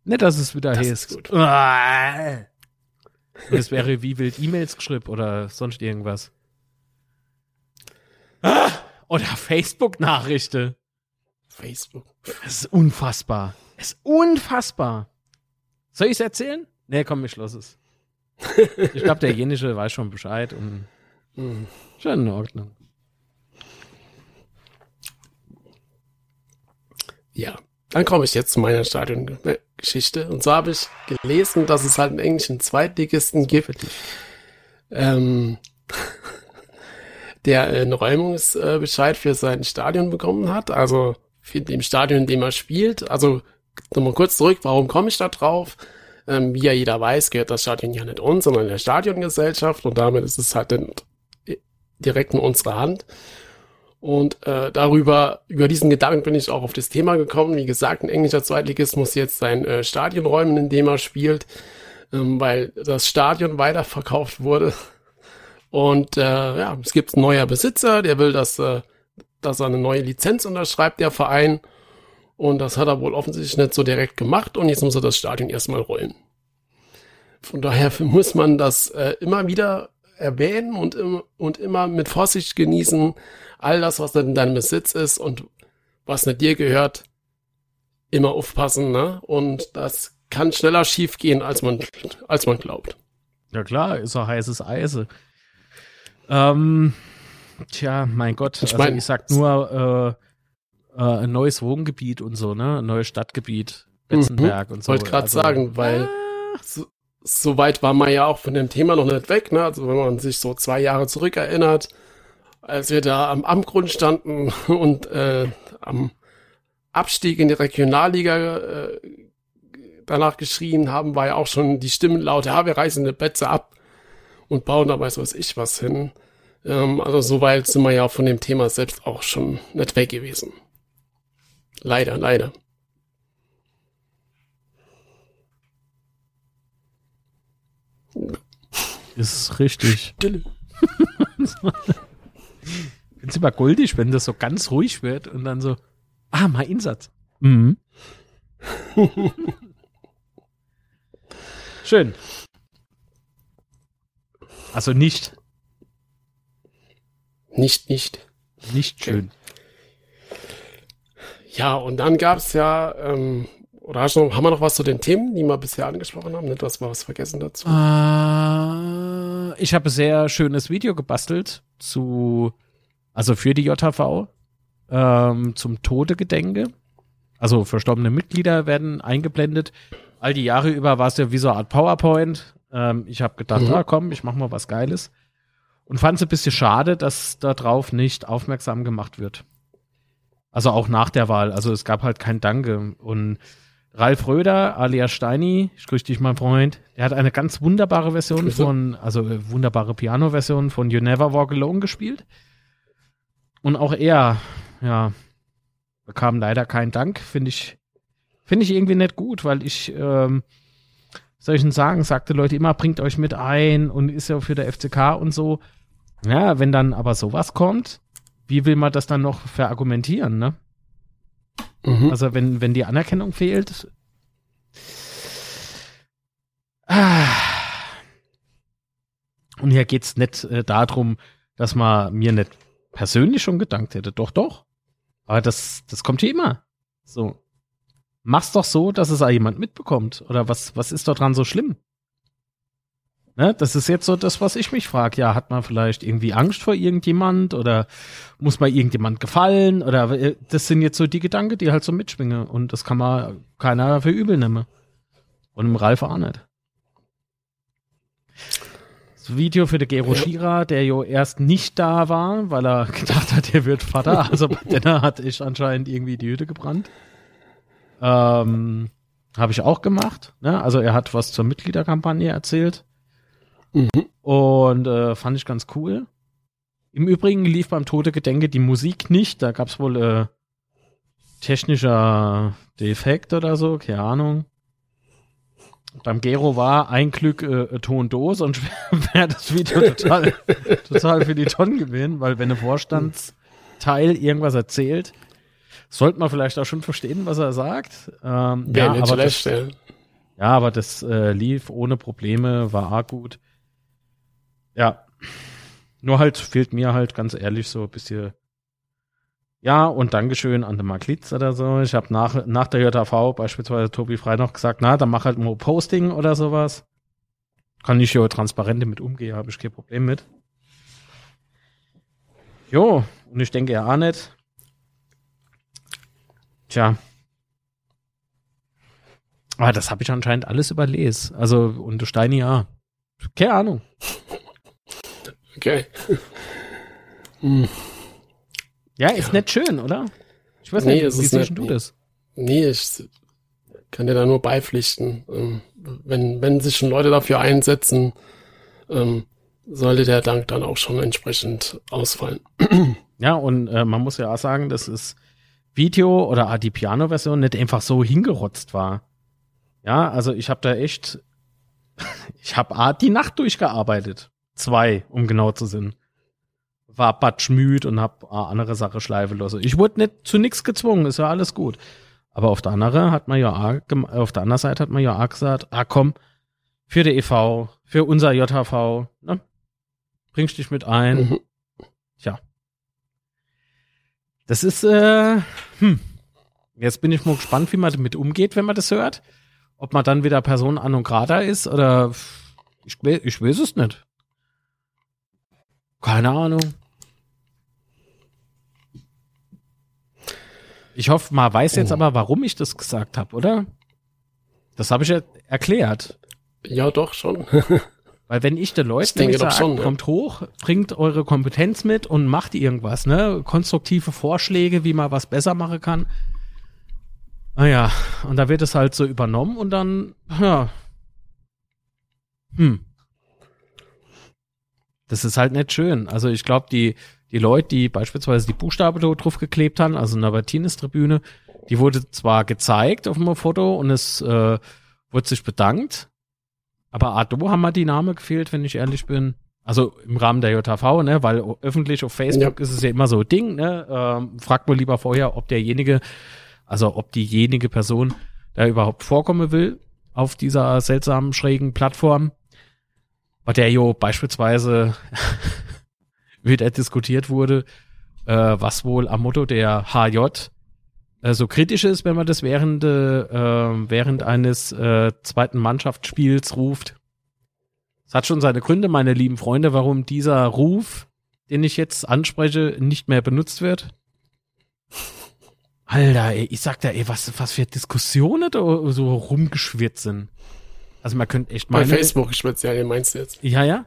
S3: Nicht, dass es wieder
S2: Das
S3: heißt.
S2: ist
S3: es wäre wie wild E-Mails geschrieben oder sonst irgendwas. Ah, Oder Facebook-Nachrichten.
S2: Facebook.
S3: Das ist unfassbar. Das ist unfassbar. Soll ich es erzählen? Nee, komm, ich schloss es. Ich glaube, derjenige weiß schon Bescheid und
S2: Mhm.
S3: schon in Ordnung.
S2: Ja, dann komme ich jetzt zu meiner Stadiongeschichte. Und so habe ich gelesen, dass es halt einen englischen Zweitligisten gibt, ähm, der einen Räumungsbescheid für sein Stadion bekommen hat. Also für dem Stadion, in dem er spielt. Also nochmal kurz zurück, warum komme ich da drauf? Ähm, wie ja jeder weiß, gehört das Stadion ja nicht uns, sondern der Stadiongesellschaft. Und damit ist es halt dann direkt in unserer Hand. Und äh, darüber, über diesen Gedanken bin ich auch auf das Thema gekommen. Wie gesagt, ein englischer Zweitligist muss jetzt sein äh, Stadion räumen, in dem er spielt, ähm, weil das Stadion weiterverkauft wurde. Und äh, ja, es gibt einen neuer Besitzer, der will, dass, äh, dass er eine neue Lizenz unterschreibt, der Verein. Und das hat er wohl offensichtlich nicht so direkt gemacht. Und jetzt muss er das Stadion erstmal räumen. Von daher muss man das äh, immer wieder erwähnen und, im, und immer mit Vorsicht genießen. All das, was in deinem Besitz ist und was nicht dir gehört, immer aufpassen. Ne? Und das kann schneller schief gehen, als man, als man glaubt.
S3: Ja klar, ist auch heißes Eise. Ähm, tja, mein Gott,
S2: Ich
S3: also
S2: mein-
S3: ich sag nur äh, äh, ein neues Wohngebiet und so, ne? Ein neues Stadtgebiet, Betzenberg und so.
S2: Wollte gerade
S3: Also,
S2: sagen, weil
S3: ah,
S2: so, so weit war man ja auch von dem Thema noch nicht weg. Ne? Also wenn man sich so zwei Jahre zurückerinnert, als wir da am Abgrund standen und äh, am Abstieg in die Regionalliga äh, danach geschrien haben, war ja auch schon die Stimmen laut, ja, wir reißen eine Betze ab und bauen da weiß was ich was hin. Ähm, also so weit sind wir ja von dem Thema selbst auch schon nicht weg gewesen. Leider, leider.
S3: ist richtig.
S2: Stille.
S3: Find's immer goldig, wenn das so ganz ruhig wird und dann so, ah, mal Insatz. Mhm. Schön. Also nicht,
S2: Nicht, nicht.
S3: nicht schön.
S2: Ja, und dann gab's ja, ähm, oder hast du noch, haben wir noch was zu den Themen, die wir bisher angesprochen haben? Nicht, dass wir was vergessen dazu.
S3: Äh, ich habe ein sehr schönes Video gebastelt zu, also für die JHV, ähm, zum Todegedenke. Also verstorbene Mitglieder werden eingeblendet. All die Jahre über war es ja wie so eine Art PowerPoint. Ähm, ich habe gedacht,
S2: Mhm.
S3: ah komm, ich mach mal was Geiles. und fand es ein bisschen schade, dass darauf nicht aufmerksam gemacht wird. Also auch nach der Wahl. Also es gab halt kein Danke. Und Ralf Röder, alias Steini, ich grüße dich, mein Freund, der hat eine ganz wunderbare Version von, also äh, wunderbare Piano-Version von You Never Walk Alone gespielt. Und auch er, ja, bekam leider keinen Dank. Finde ich, finde ich irgendwie nicht gut, weil ich, ähm, soll ich denn sagen, sagte Leute immer, bringt euch mit ein und ist ja für der FCK und so. Ja, wenn dann aber sowas kommt, wie will man das dann noch verargumentieren, ne?
S2: Mhm.
S3: Also wenn, wenn die Anerkennung fehlt. Ah. Und hier geht's nicht äh, darum, dass man mir nicht persönlich schon gedankt hätte. Doch, doch. Aber das, das kommt hier immer. So. Mach's doch so, dass es auch jemand mitbekommt. Oder was, was ist da dran so schlimm? Ne? Das ist jetzt so das, was ich mich frage. Ja, hat man vielleicht irgendwie Angst vor irgendjemand oder muss man irgendjemand gefallen? Oder äh, das sind jetzt so die Gedanken, die halt so mitschwingen. Und das kann man keiner für übel nehmen. Und im Ralf auch nicht. Das Video für den Gero. Schira, der jo erst nicht da war, weil er gedacht hat, er wird Vater. Also bei Denner hat ich anscheinend irgendwie die Hütte gebrannt. Ähm, Habe ich auch gemacht. Ne? Also er hat was zur Mitgliederkampagne erzählt.
S2: Mhm.
S3: Und äh, fand ich ganz cool. Im Übrigen lief beim Tote Gedenke die Musik nicht. Da gab es wohl äh, technischer Defekt oder so, keine Ahnung. Beim Gero war ein Glück äh, Tondos und wäre das Video total, total für die Tonnen gewesen, weil wenn ein Vorstandsteil irgendwas erzählt, sollte man vielleicht auch schon verstehen, was er sagt. Ähm, ja,
S2: nicht
S3: aber das,
S2: ja.
S3: ja, aber das äh, lief ohne Probleme, war auch gut. Ja. Nur halt fehlt mir halt ganz ehrlich so ein bisschen. Ja, und Dankeschön an den Mark Litz oder so. Ich habe nach, nach der JV beispielsweise Tobi Frei noch gesagt, na, dann mach halt nur Posting oder sowas. Kann ich ja transparent damit umgehen, habe ich kein Problem mit. Jo, und ich denke ja auch nicht. Tja. Aber das habe ich anscheinend alles überlesen. Also, und Steini ja. Keine Ahnung.
S2: Okay. Hm.
S3: Ja, ist nicht schön, oder? Ich weiß
S2: Nee,
S3: nicht,
S2: ist
S3: wie siehst du das?
S2: Nee, ich kann dir da nur beipflichten. Ähm, wenn, wenn sich schon Leute dafür einsetzen, ähm, sollte der Dank dann auch schon entsprechend ausfallen.
S3: Ja, und äh, man muss ja auch sagen, dass das Video oder die Piano-Version nicht einfach so hingerotzt war. Ja, also ich habe da echt, ich habe die Nacht durchgearbeitet. Zwei, um genau zu sein. War batschmüd und hab a, andere Sache schleifen lassen. Ich wurde nicht zu nichts gezwungen, ist ja alles gut. Aber auf der anderen hat man ja auch, auf der anderen Seite hat man ja auch gesagt, ah komm, für die EV, für unser JHV, ne? Bringst dich mit ein.
S2: Mhm.
S3: Tja. Das ist, äh, hm. Jetzt bin ich mal gespannt, wie man damit umgeht, wenn man das hört. Ob man dann wieder Person an und grata ist oder ich, ich weiß es nicht. Keine Ahnung. Ich hoffe, man weiß jetzt
S2: Oh.
S3: aber, warum ich das gesagt habe, oder? Das habe ich ja erklärt.
S2: Ja, doch schon.
S3: Weil wenn ich den Leuten
S2: Ich denke
S3: nämlich
S2: doch
S3: sag,
S2: schon, ja.
S3: kommt hoch, bringt eure Kompetenz mit und macht irgendwas, ne? Konstruktive Vorschläge, wie man was besser machen kann. Naja, und da wird es halt so übernommen und dann, ja. Hm. Das ist halt nicht schön. Also ich glaube, die, die Leute, die beispielsweise die Buchstabe da drauf geklebt haben, also in der Martinez-Tribüne, die wurde zwar gezeigt auf dem Foto und es äh, wurde sich bedankt, aber Ado haben mir die Namen gefehlt, wenn ich ehrlich bin. Also im Rahmen der JV, ne, weil öffentlich auf Facebook ist es ja immer so ein Ding, ne? Ähm, fragt mal lieber vorher, ob derjenige, also ob diejenige Person da überhaupt vorkommen will auf dieser seltsamen, schrägen Plattform. Bei der jo beispielsweise wieder diskutiert wurde, äh, was wohl am Motto der HJ äh, so kritisch ist, wenn man das während, äh, äh, während eines äh, zweiten Mannschaftsspiels ruft. Es hat schon seine Gründe, meine lieben Freunde, warum dieser Ruf, den ich jetzt anspreche, nicht mehr benutzt wird. Alter, ey, ich sag da, ey, was, was für Diskussionen da so rumgeschwirrt sind. Also man könnte echt
S2: Bei
S3: meine,
S2: Facebook speziell, meinst du jetzt?
S3: ja, ja.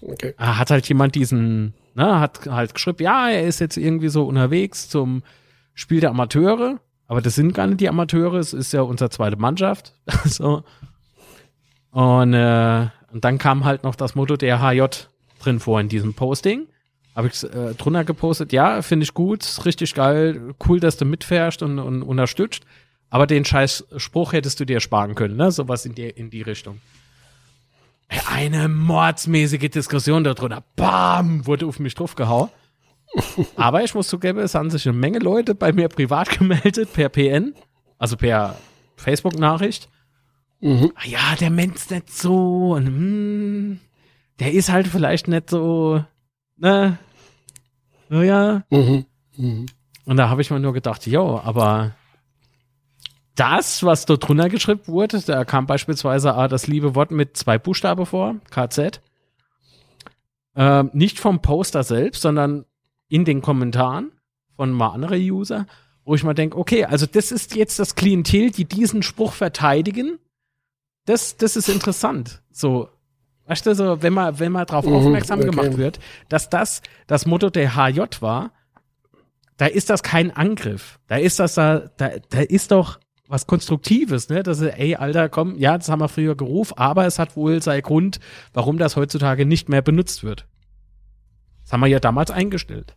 S2: Okay.
S3: Ah, Hat halt jemand diesen, ne, hat halt geschrieben, ja, er ist jetzt irgendwie so unterwegs zum Spiel der Amateure, aber das sind gar nicht die Amateure, es ist ja unsere zweite Mannschaft. so. Und, äh, und dann kam halt noch das Motto der HJ drin vor in diesem Posting. Habe ich äh, drunter gepostet, ja, finde ich gut, richtig geil, cool, dass du mitfährst und, und unterstützt. Aber den scheiß Spruch hättest du dir sparen können, ne? Sowas in die, in die Richtung. Eine mordsmäßige Diskussion darunter. Bam! Wurde auf mich draufgehauen. Aber ich muss zugeben, es haben sich eine Menge Leute bei mir privat gemeldet, per PN, also per Facebook-Nachricht.
S2: Mhm.
S3: Ah Ja, der Mensch ist nicht so, und, hm, der ist halt vielleicht nicht so, ne? Naja,
S2: Mhm. Mhm.
S3: und da habe ich mir nur gedacht, jo, aber das, was dort drunter geschrieben wurde, da kam beispielsweise ah, das liebe Wort mit zwei Buchstaben vor, KZ. Ähm, nicht vom Poster selbst, sondern in den Kommentaren von mal andere User, wo ich mal denke, okay, also das ist jetzt das Klientel, die diesen Spruch verteidigen. Das, das ist interessant. So, weißt du, so, wenn man, wenn man darauf
S2: Mhm,
S3: aufmerksam
S2: okay.
S3: gemacht wird, dass das das Motto der HJ war, da ist das kein Angriff. Da ist das da, da, da ist doch was Konstruktives, ne? Das ist, ey, Alter, komm, ja, das haben wir früher gerufen, aber es hat wohl seinen Grund, warum das heutzutage nicht mehr benutzt wird. Das haben wir ja damals eingestellt.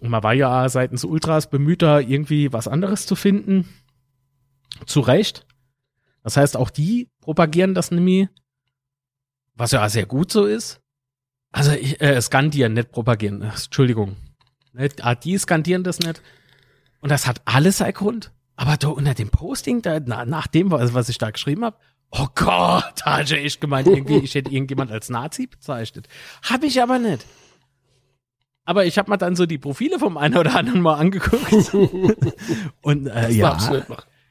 S3: Und man war ja seitens Ultras bemüht, da irgendwie was anderes zu finden. Zu Recht. Das heißt, auch die propagieren das nämlich, was ja sehr gut so ist. Also, ich, äh, skandieren, nicht propagieren. Entschuldigung. Ne, ah, Die skandieren das nicht. Und das hat alles seinen Grund. Aber da unter dem Posting, da, na, nach dem, was, ich da geschrieben habe, oh Gott, da hatte ich gemeint, irgendwie, ich hätte irgendjemand als Nazi bezeichnet. Habe ich aber nicht. Aber ich habe mir dann so die Profile vom einen oder anderen mal angeguckt. Und äh, ja,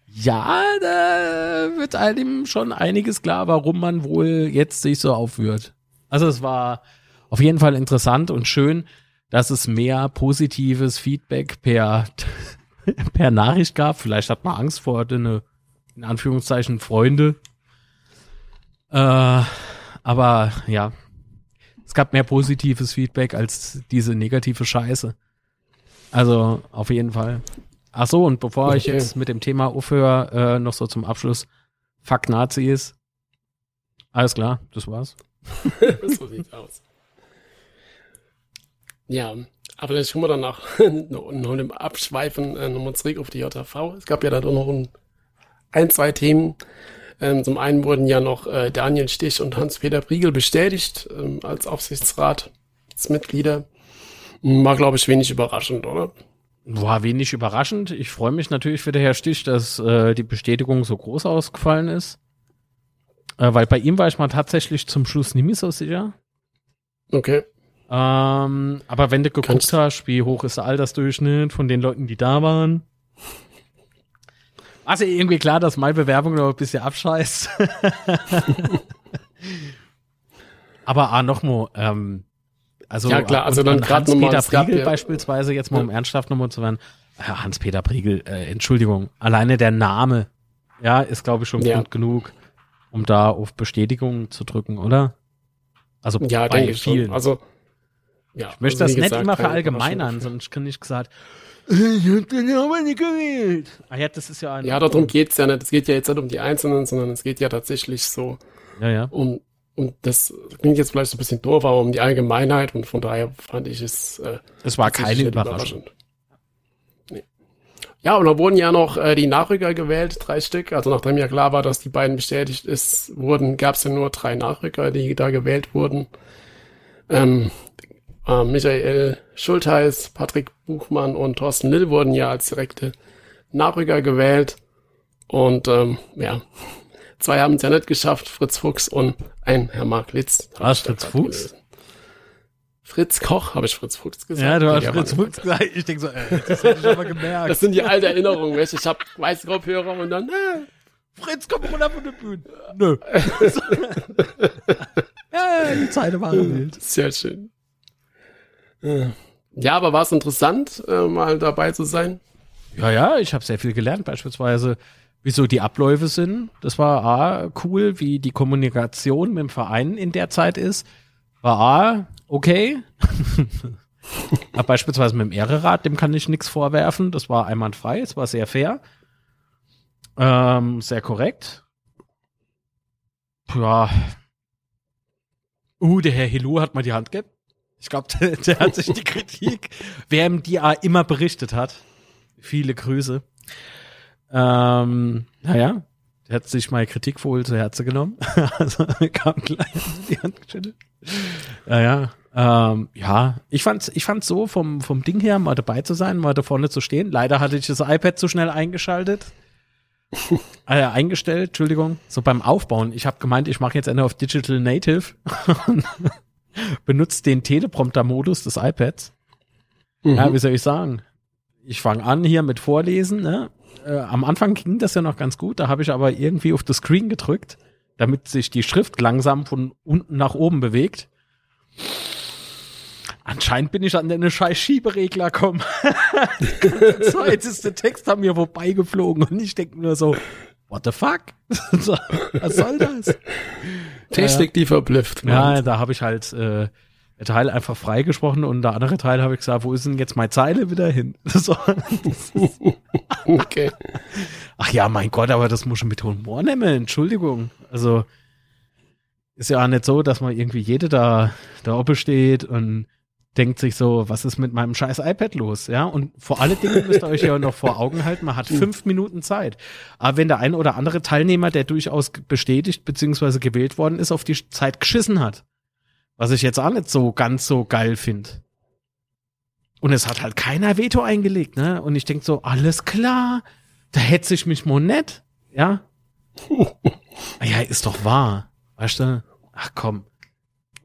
S3: ja, da wird einem schon einiges klar, warum man wohl jetzt sich so aufführt. Also es war auf jeden Fall interessant und schön, dass es mehr positives Feedback per, per Nachricht gab. Vielleicht hat man Angst vor den, in Anführungszeichen, Freunde. Äh, aber ja, es gab mehr positives Feedback als diese negative Scheiße. Also auf jeden Fall. Ach so, und bevor ich
S2: Okay.
S3: jetzt mit dem Thema aufhöre, äh, noch so zum Abschluss. Fuck Nazis. Alles klar, das war's.
S2: so sieht's aus. Ja, aber vielleicht kommen wir dann nach noch, noch einem Abschweifen äh, nochmal zurück auf die JV. Es gab ja da doch noch ein, ein zwei Themen. Ähm, zum einen wurden ja noch äh, Daniel Stich und Hans-Peter Priegel bestätigt ähm, als Aufsichtsratsmitglieder. War, glaube ich, wenig überraschend, oder?
S3: War wenig überraschend. Ich freue mich natürlich für den Herr Stich, dass äh, die Bestätigung so groß ausgefallen ist. Äh, weil bei ihm war ich mal tatsächlich zum Schluss nicht mehr so sicher.
S2: Okay.
S3: Ähm, aber wenn du geguckt
S2: Kannst-
S3: hast, wie hoch ist der Altersdurchschnitt von den Leuten, die da waren? Also irgendwie klar, dass meine Bewerbung noch ein bisschen abscheißt. aber ah, noch mal, ähm, also,
S2: Ja, klar, also
S3: und-
S2: dann mal,
S3: Hans-Peter Priegel
S2: ja-
S3: beispielsweise, jetzt mal um ernsthaft nochmal zu werden, Hans-Peter Priegel, äh, Entschuldigung, alleine der Name, ja, ist glaube ich schon
S2: Ja.
S3: Grund genug, um da auf Bestätigung zu drücken, oder? Also
S2: Ja,
S3: bei vielen.
S2: schon. Also, ja.
S3: Ich möchte
S2: also,
S3: das nicht
S2: gesagt,
S3: immer verallgemeinern, ich kann nicht gesagt, ich hab den aber nicht gewählt. Ah ja, das ist ja ein.
S2: Ja, darum geht's ja nicht. Es geht ja jetzt nicht um die Einzelnen, sondern es geht ja tatsächlich so
S3: Ja, ja.
S2: um, um das klingt jetzt vielleicht so ein bisschen doof, aber um die Allgemeinheit und von daher fand ich es äh,
S3: Es war keine Überraschung.
S2: überraschend. Nee. Ja, und da wurden ja noch äh, die Nachrücker gewählt, drei Stück. Also nachdem ja klar war, dass die beiden bestätigt ist, wurden, gab es ja nur drei Nachrücker, die da gewählt wurden. Ähm, äh, Michael Schultheiß, Patrick Buchmann und Thorsten Lill wurden ja als direkte Nachrücker gewählt. Und ähm, ja, zwei haben es ja nicht geschafft, Fritz Fuchs und ein Herr Mark Litz. Hab
S3: Was, Fritz Fuchs?
S2: gelesen. Fritz Koch, habe ich Fritz Fuchs gesagt?
S3: Ja, du hast
S2: der
S3: Fritz
S2: war-
S3: Fuchs gesagt. Ich denke so, äh, das hätte ich aber gemerkt.
S2: Das sind die alten Erinnerungen, weißt du? Ich hab weiße Kopfhörer und dann, äh,
S3: Fritz, komm runter von der Bühne. Nö. ja, die Zeiten waren wild.
S2: sehr schön. Äh, Ja, aber war es interessant, äh, mal dabei zu sein?
S3: Ja, ja, ich habe sehr viel gelernt, beispielsweise, wieso die Abläufe sind. Das war A, cool, wie die Kommunikation mit dem Verein in der Zeit ist. war A, okay. Aber beispielsweise mit dem Ehrerad, dem kann ich nichts vorwerfen. Das war einwandfrei, es war sehr fair. Ähm, sehr korrekt. Ja. Uh, der Herr Helu hat mal die Hand gegeben. Ich glaube, der, der, hat sich die Kritik, wer ihm die immer berichtet hat. Viele Grüße. Ähm, naja, der hat sich mal Kritik wohl zu Herzen genommen. also kam gleich die Hand geschüttelt. Ja, ja. Ähm, ja, ich fand's, ich fand's so vom, vom Ding her, mal dabei zu sein, mal da vorne zu stehen. Leider hatte ich das iPad zu schnell eingeschaltet. äh, eingestellt, Entschuldigung. So beim Aufbauen. Ich habe gemeint, ich mache jetzt eine auf Digital Native und benutze den Teleprompter-Modus des iPads. Mhm. Ja, wie soll ich sagen? Ich fange an hier mit Vorlesen. Ne? Äh, am Anfang ging das ja noch ganz gut. Da habe ich aber irgendwie auf das Screen gedrückt, damit sich die Schrift langsam von unten nach oben bewegt. Anscheinend bin ich an den scheiß Schieberegler gekommen. Ganze Zeit ist der Text an mir vorbeigeflogen und ich denke nur so, what the fuck? Was soll das?
S2: Technik, die verblüfft.
S3: Ja, da habe ich halt äh, Teil einfach freigesprochen und der andere Teil habe ich gesagt, wo ist denn jetzt meine Zeile wieder hin? So, okay. Ach ja, mein Gott, aber das muss schon mit Humor nehmen, Entschuldigung. Also ist ja auch nicht so, dass man irgendwie jede da, da oben steht und denkt sich so, was ist mit meinem scheiß iPad los? Ja, und vor allen Dingen müsst ihr euch ja noch vor Augen halten, man hat fünf Minuten Zeit. Aber wenn der eine oder andere Teilnehmer, der durchaus bestätigt bzw. gewählt worden ist, auf die Zeit geschissen hat, was ich jetzt auch nicht so ganz so geil finde. Und es hat halt keiner Veto eingelegt, ne? Und ich denk so, alles klar, da hetze ich mich mal nett, ja? ja, ist doch wahr, weißt du? Ach komm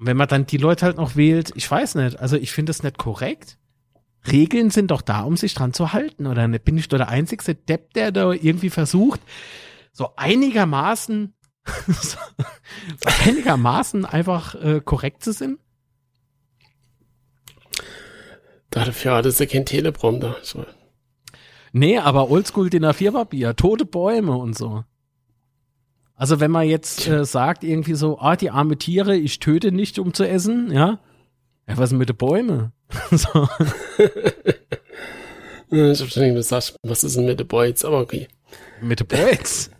S3: wenn man dann die Leute halt noch wählt, ich weiß nicht, also ich finde das nicht korrekt. Regeln sind doch da, um sich dran zu halten, oder nicht? Bin ich doch der einzigste Depp, der da irgendwie versucht, so einigermaßen, so einigermaßen einfach äh, korrekt zu sein?
S2: Dafür hat es ja kein Teleprompter. So.
S3: Nee, aber Oldschool DIN A4 Papier, tote Bäume und so. Also wenn man jetzt äh, sagt irgendwie so, ah, die arme Tiere, ich töte nicht, um zu essen, ja. Ja, was ist mit den Bäumen? so.
S2: ich hab schon gesagt, was ist denn mit den Boys? Aber okay.
S3: Mit den Boys?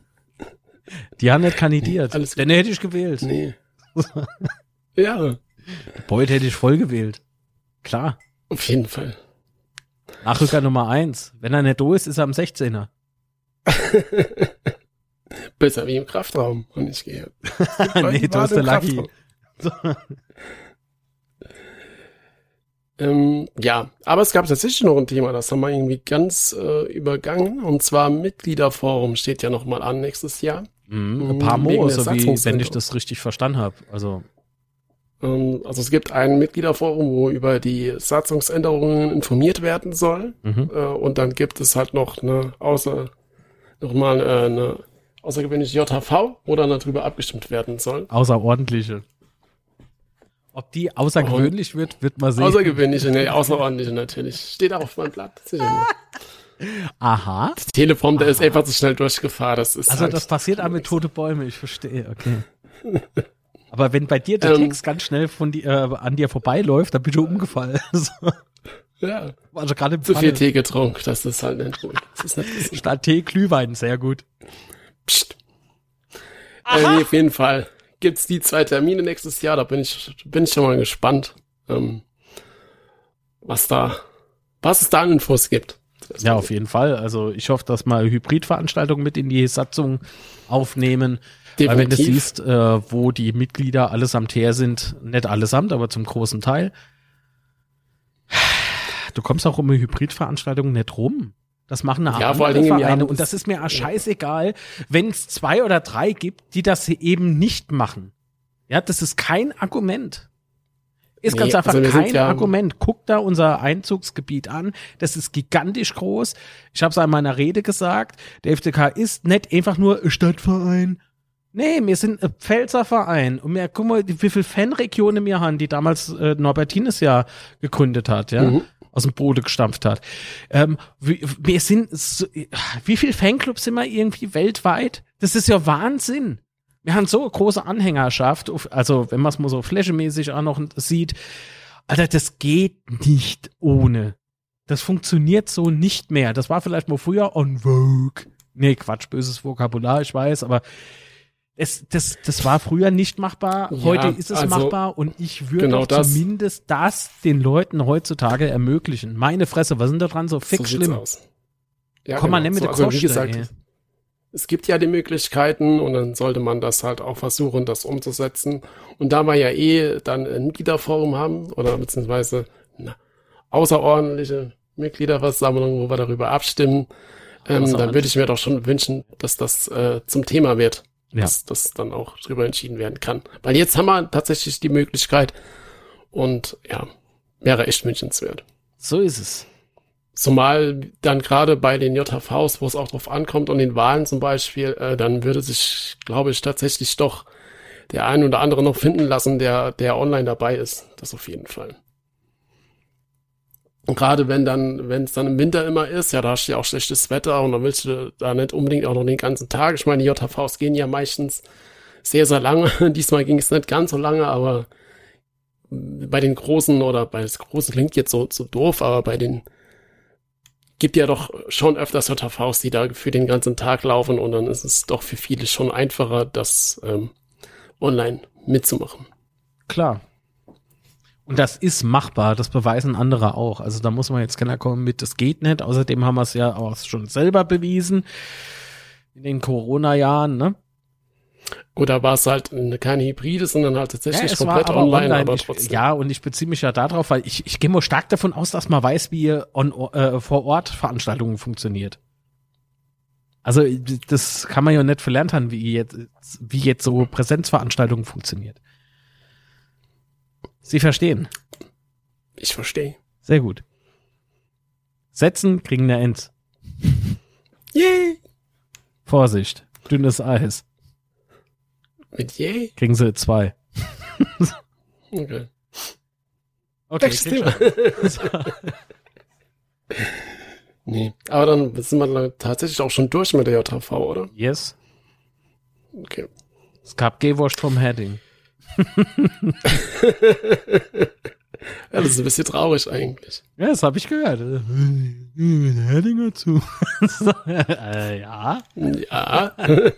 S3: Die haben nicht kandidiert. Alles Denn hätte ich gewählt.
S2: Nee. ja.
S3: Boyd hätte ich voll gewählt. Klar.
S2: Auf jeden Fall.
S3: Nachrücker Nummer eins. Wenn er nicht do ist, ist er am 16er.
S2: Besser wie im Kraftraum. Und ich gehe.
S3: nee, du hast der Lucky.
S2: ähm, ja, aber es gab tatsächlich noch ein Thema, das haben wir irgendwie ganz äh, übergangen. Und zwar Mitgliederforum steht ja noch mal an nächstes Jahr.
S3: Mhm, ein paar Mo, so wie, wenn ich das richtig verstanden habe. Also
S2: ähm, also es gibt ein Mitgliederforum, wo über die Satzungsänderungen informiert werden soll. Mhm. Äh, und dann gibt es halt noch eine außer nochmal äh, eine außergewöhnliche JHV, wo dann darüber abgestimmt werden soll.
S3: Außerordentliche. Ob die außergewöhnlich wird, wird man sehen.
S2: Außergewöhnliche, nee, außerordentliche natürlich. Steht auch auf meinem Blatt.
S3: Aha.
S2: Das Telefon, der ist einfach zu schnell durchgefahren. Das ist
S3: also halt das passiert auch mit tote Bäume, ich verstehe, okay. Aber wenn bei dir der ähm, Text ganz schnell von die, äh, an dir vorbeiläuft, dann bist du umgefallen.
S2: Ja. Also gerade Zu viel Tee getrunken, das ist halt nicht gut. Das ist
S3: nicht Statt Tee Glühwein, sehr gut.
S2: Psst. Äh, auf jeden Fall gibt's die zwei Termine nächstes Jahr. Da bin ich, bin ich schon mal gespannt, ähm, was da, was es da an Infos gibt.
S3: Ja, auf jeden Fall. Also ich hoffe, dass mal Hybridveranstaltungen mit in die Satzung aufnehmen. Definitiv. Weil wenn du siehst, äh, wo die Mitglieder allesamt her sind, nicht allesamt, aber zum großen Teil, du kommst auch um eine Hybridveranstaltung nicht rum. Das machen eine ja, andere Vereine und das ist mir auch scheißegal, wenn es zwei oder drei gibt, die das eben nicht machen. Ja, das ist kein Argument. Ist nee, ganz einfach also kein ja Argument. Guck da unser Einzugsgebiet an. Das ist gigantisch groß. Ich habe es in meiner Rede gesagt. Der FCK ist nicht einfach nur Stadtverein. Nee, wir sind ein Pfälzerverein. Und wir, guck mal, wie viele Fanregionen wir haben, die damals äh, Norbertines ja gegründet hat, ja. Mhm aus dem Boden gestampft hat. Ähm, wir, sind, so, wie viel Fanclubs sind wir irgendwie weltweit? Das ist ja Wahnsinn. Wir haben so große Anhängerschaft, also wenn man es mal so flächemäßig auch noch sieht, Alter, das geht nicht ohne. Das funktioniert so nicht mehr. Das war vielleicht mal früher on Vogue. Nee, Quatsch, böses Vokabular, ich weiß, aber es, das, das war früher nicht machbar. Heute ja, ist es also, machbar und ich würde genau das. zumindest das den Leuten heutzutage ermöglichen. Meine Fresse, was sind da dran so fix so schlimm? Aus.
S2: Ja, Komm genau. mal, nimm mit so, also, Koste, wie gesagt, ey. es gibt ja die Möglichkeiten und dann sollte man das halt auch versuchen, das umzusetzen. Und da wir ja eh dann ein Mitgliederforum haben oder beziehungsweise eine außerordentliche Mitgliederversammlung, wo wir darüber abstimmen, ähm, dann würde ich mir doch schon wünschen, dass das äh, zum Thema wird ja. dass das dann auch drüber entschieden werden kann. Weil jetzt haben wir tatsächlich die Möglichkeit und ja, wäre echt wünschenswert.
S3: So ist es.
S2: Zumal dann gerade bei den JHVs, wo es auch drauf ankommt und den Wahlen zum Beispiel, äh, dann würde sich, glaube ich, tatsächlich doch der ein oder andere noch finden lassen, der, der online dabei ist. Das auf jeden Fall. Und gerade wenn dann, wenn es dann im Winter immer ist, ja, da hast du ja auch schlechtes Wetter und dann willst du da nicht unbedingt auch noch den ganzen Tag. Ich meine, die JHVs gehen ja meistens sehr, sehr lange. Diesmal ging es nicht ganz so lange, aber bei den großen oder bei das großen klingt jetzt so, so doof, aber bei den gibt ja doch schon öfters JHVs, die da für den ganzen Tag laufen und dann ist es doch für viele schon einfacher, das ähm, online mitzumachen.
S3: Klar, und das ist machbar, das beweisen andere auch. Also da muss man jetzt keiner kommen mit, das geht nicht. Außerdem haben wir es ja auch schon selber bewiesen in den Corona-Jahren, ne?
S2: Oder war es halt keine Hybride, sondern halt tatsächlich ja, komplett online, online, aber
S3: trotzdem. Ich, ja, und ich beziehe mich ja darauf, weil ich, ich gehe mal stark davon aus, dass man weiß, wie on, äh, vor Ort Veranstaltungen funktioniert. Also das kann man ja nicht verlernt haben, wie jetzt, wie jetzt so Präsenzveranstaltungen funktioniert. Sie verstehen.
S2: Ich verstehe.
S3: Sehr gut. Setzen kriegen eine Eins.
S2: Yay!
S3: Vorsicht, dünnes Eis.
S2: Mit je?
S3: Kriegen sie zwei.
S2: okay.
S3: Okay, Thema.
S2: nee, aber dann sind wir tatsächlich auch schon durch mit der JV, oder?
S3: Yes.
S2: Okay.
S3: Es gab Gewurst vom Heading
S2: ja, das ist ein bisschen traurig eigentlich.
S3: Ja, das habe ich gehört. Herdinger zu. äh, ja.
S2: Ja.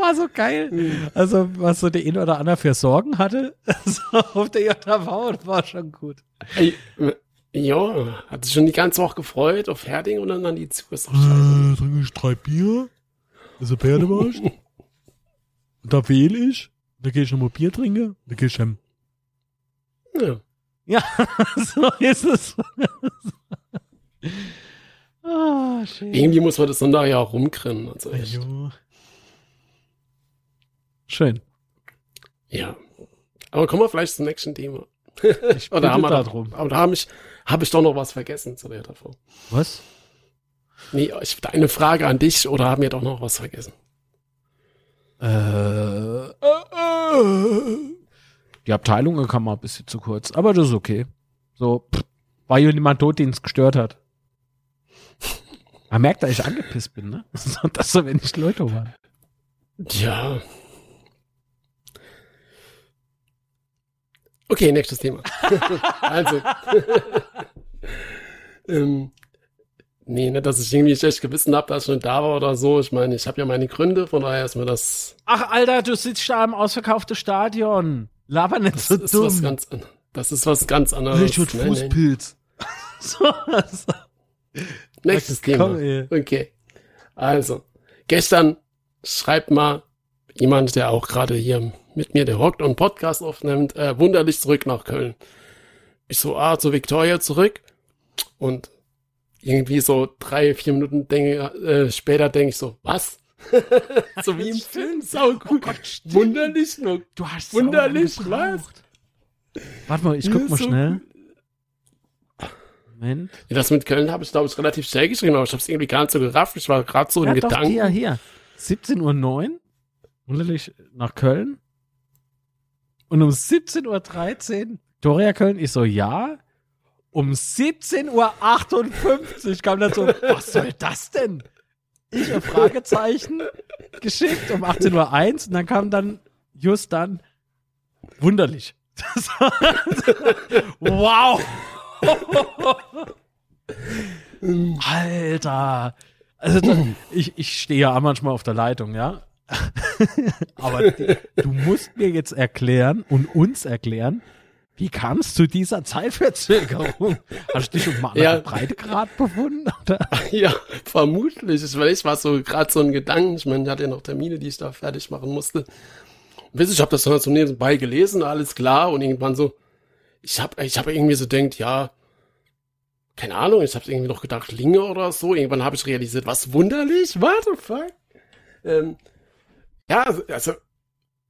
S3: War so geil. Also, was so der ein oder andere für Sorgen hatte, so auf der JV, war schon gut.
S2: Ja, hat sich schon die ganze Woche gefreut auf Herding und dann an die Züge.
S3: Äh, trinke ich drei Bier. Ist ein Pferdewurst. Da wähle ich, da gehe ich nochmal Bier trinken, da gehe ich heim.
S2: Ja.
S3: Ja, so ist es.
S2: ah, schön. Irgendwie muss man das dann da ja auch rumkriegen. Also.
S3: Schön.
S2: Ja. Aber kommen wir vielleicht zum nächsten Thema.
S3: Ich Oder haben wir da drum.
S2: Aber da habe ich, hab ich doch noch was vergessen zu der davor.
S3: Was?
S2: Nee, ich, eine Frage an dich oder haben wir doch noch was vergessen?
S3: Äh, äh, die Abteilung kam mal ein bisschen zu kurz, aber das ist okay. So, pff, war ja niemand tot, den es gestört hat. Man merkt, dass ich angepisst bin, ne? Das so, nicht Leute waren.
S2: Ja. Okay, nächstes Thema. also. ähm, Nee, nicht, dass ich irgendwie schlecht gewissen habe, dass ich nicht da war oder so. Ich meine, ich habe ja meine Gründe, von daher ist mir das.
S3: Ach, Alter, du sitzt da im ausverkauften Stadion. Laber nicht
S2: das
S3: so
S2: ist
S3: dumm.
S2: Was ganz, das ist was ganz anderes.
S3: Ich würde Fußpilz. so,
S2: so. Nächstes Thema. Komm, okay. Also, gestern schreibt mal jemand, der auch gerade hier mit mir der hockt und Podcast aufnimmt, äh, wunderlich zurück nach Köln. Ich so, ah, zu Victoria zurück. Und irgendwie so drei, vier Minuten denke, äh, später denke ich so, was? so wie im Film, sau gut. Oh Gott, wunderlich nur.
S3: Du hast
S2: wunderlich, was?
S3: Warte mal, ich guck ja, mal so schnell.
S2: Moment. Ja, das mit Köln habe ich, glaube ich, relativ schnell geschrieben, aber ich habe es irgendwie gar nicht so gerafft. Ich war gerade so ja, in doch, Gedanken.
S3: Hier, hier. 17.09 Uhr. Wunderlich nach Köln. Und um 17.13 Uhr Doria Köln. Ich so, ja. Um 17.58 Uhr kam dann so, was soll das denn? Ich ein Fragezeichen. geschickt um 18.01 Uhr und dann kam dann just dann wunderlich. wow! Alter! Also ich, ich stehe ja manchmal auf der Leitung, ja. Aber du musst mir jetzt erklären und uns erklären, wie kam es zu dieser Zeitverzögerung? Hast du dich um einen
S2: Ja.
S3: Breitegrad befunden? Oder?
S2: Ja, vermutlich. Ich weiß, war so gerade so ein Gedanken. Ich meine, ich hatte ja noch Termine, die ich da fertig machen musste. Wisst ich habe das dann so nebenbei gelesen, alles klar. Und irgendwann so, ich habe ich hab irgendwie so denkt, ja, keine Ahnung, ich habe irgendwie noch gedacht, Linge oder so. Irgendwann habe ich realisiert, was wunderlich, what the fuck? Ähm, ja, also- also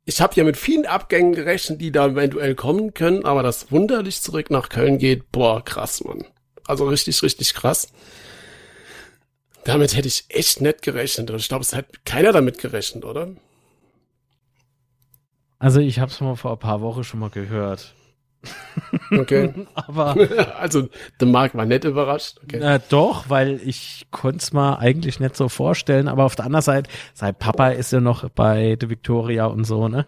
S2: ich habe ja mit vielen Abgängen gerechnet, die da eventuell kommen können, aber das wunderlich zurück nach Köln geht, boah, krass, Mann. Also richtig, richtig krass. Damit hätte ich echt nicht gerechnet. Und ich glaube, es hat keiner damit gerechnet, oder?
S3: Also ich habe es mal vor ein paar Wochen schon mal gehört.
S2: Okay.
S3: Aber
S2: also, der Marc war nicht überrascht. Okay.
S3: äh, doch, weil ich konnte es mal eigentlich nicht so vorstellen. Aber auf der anderen Seite, sein Papa ist ja noch bei der Victoria und so, ne?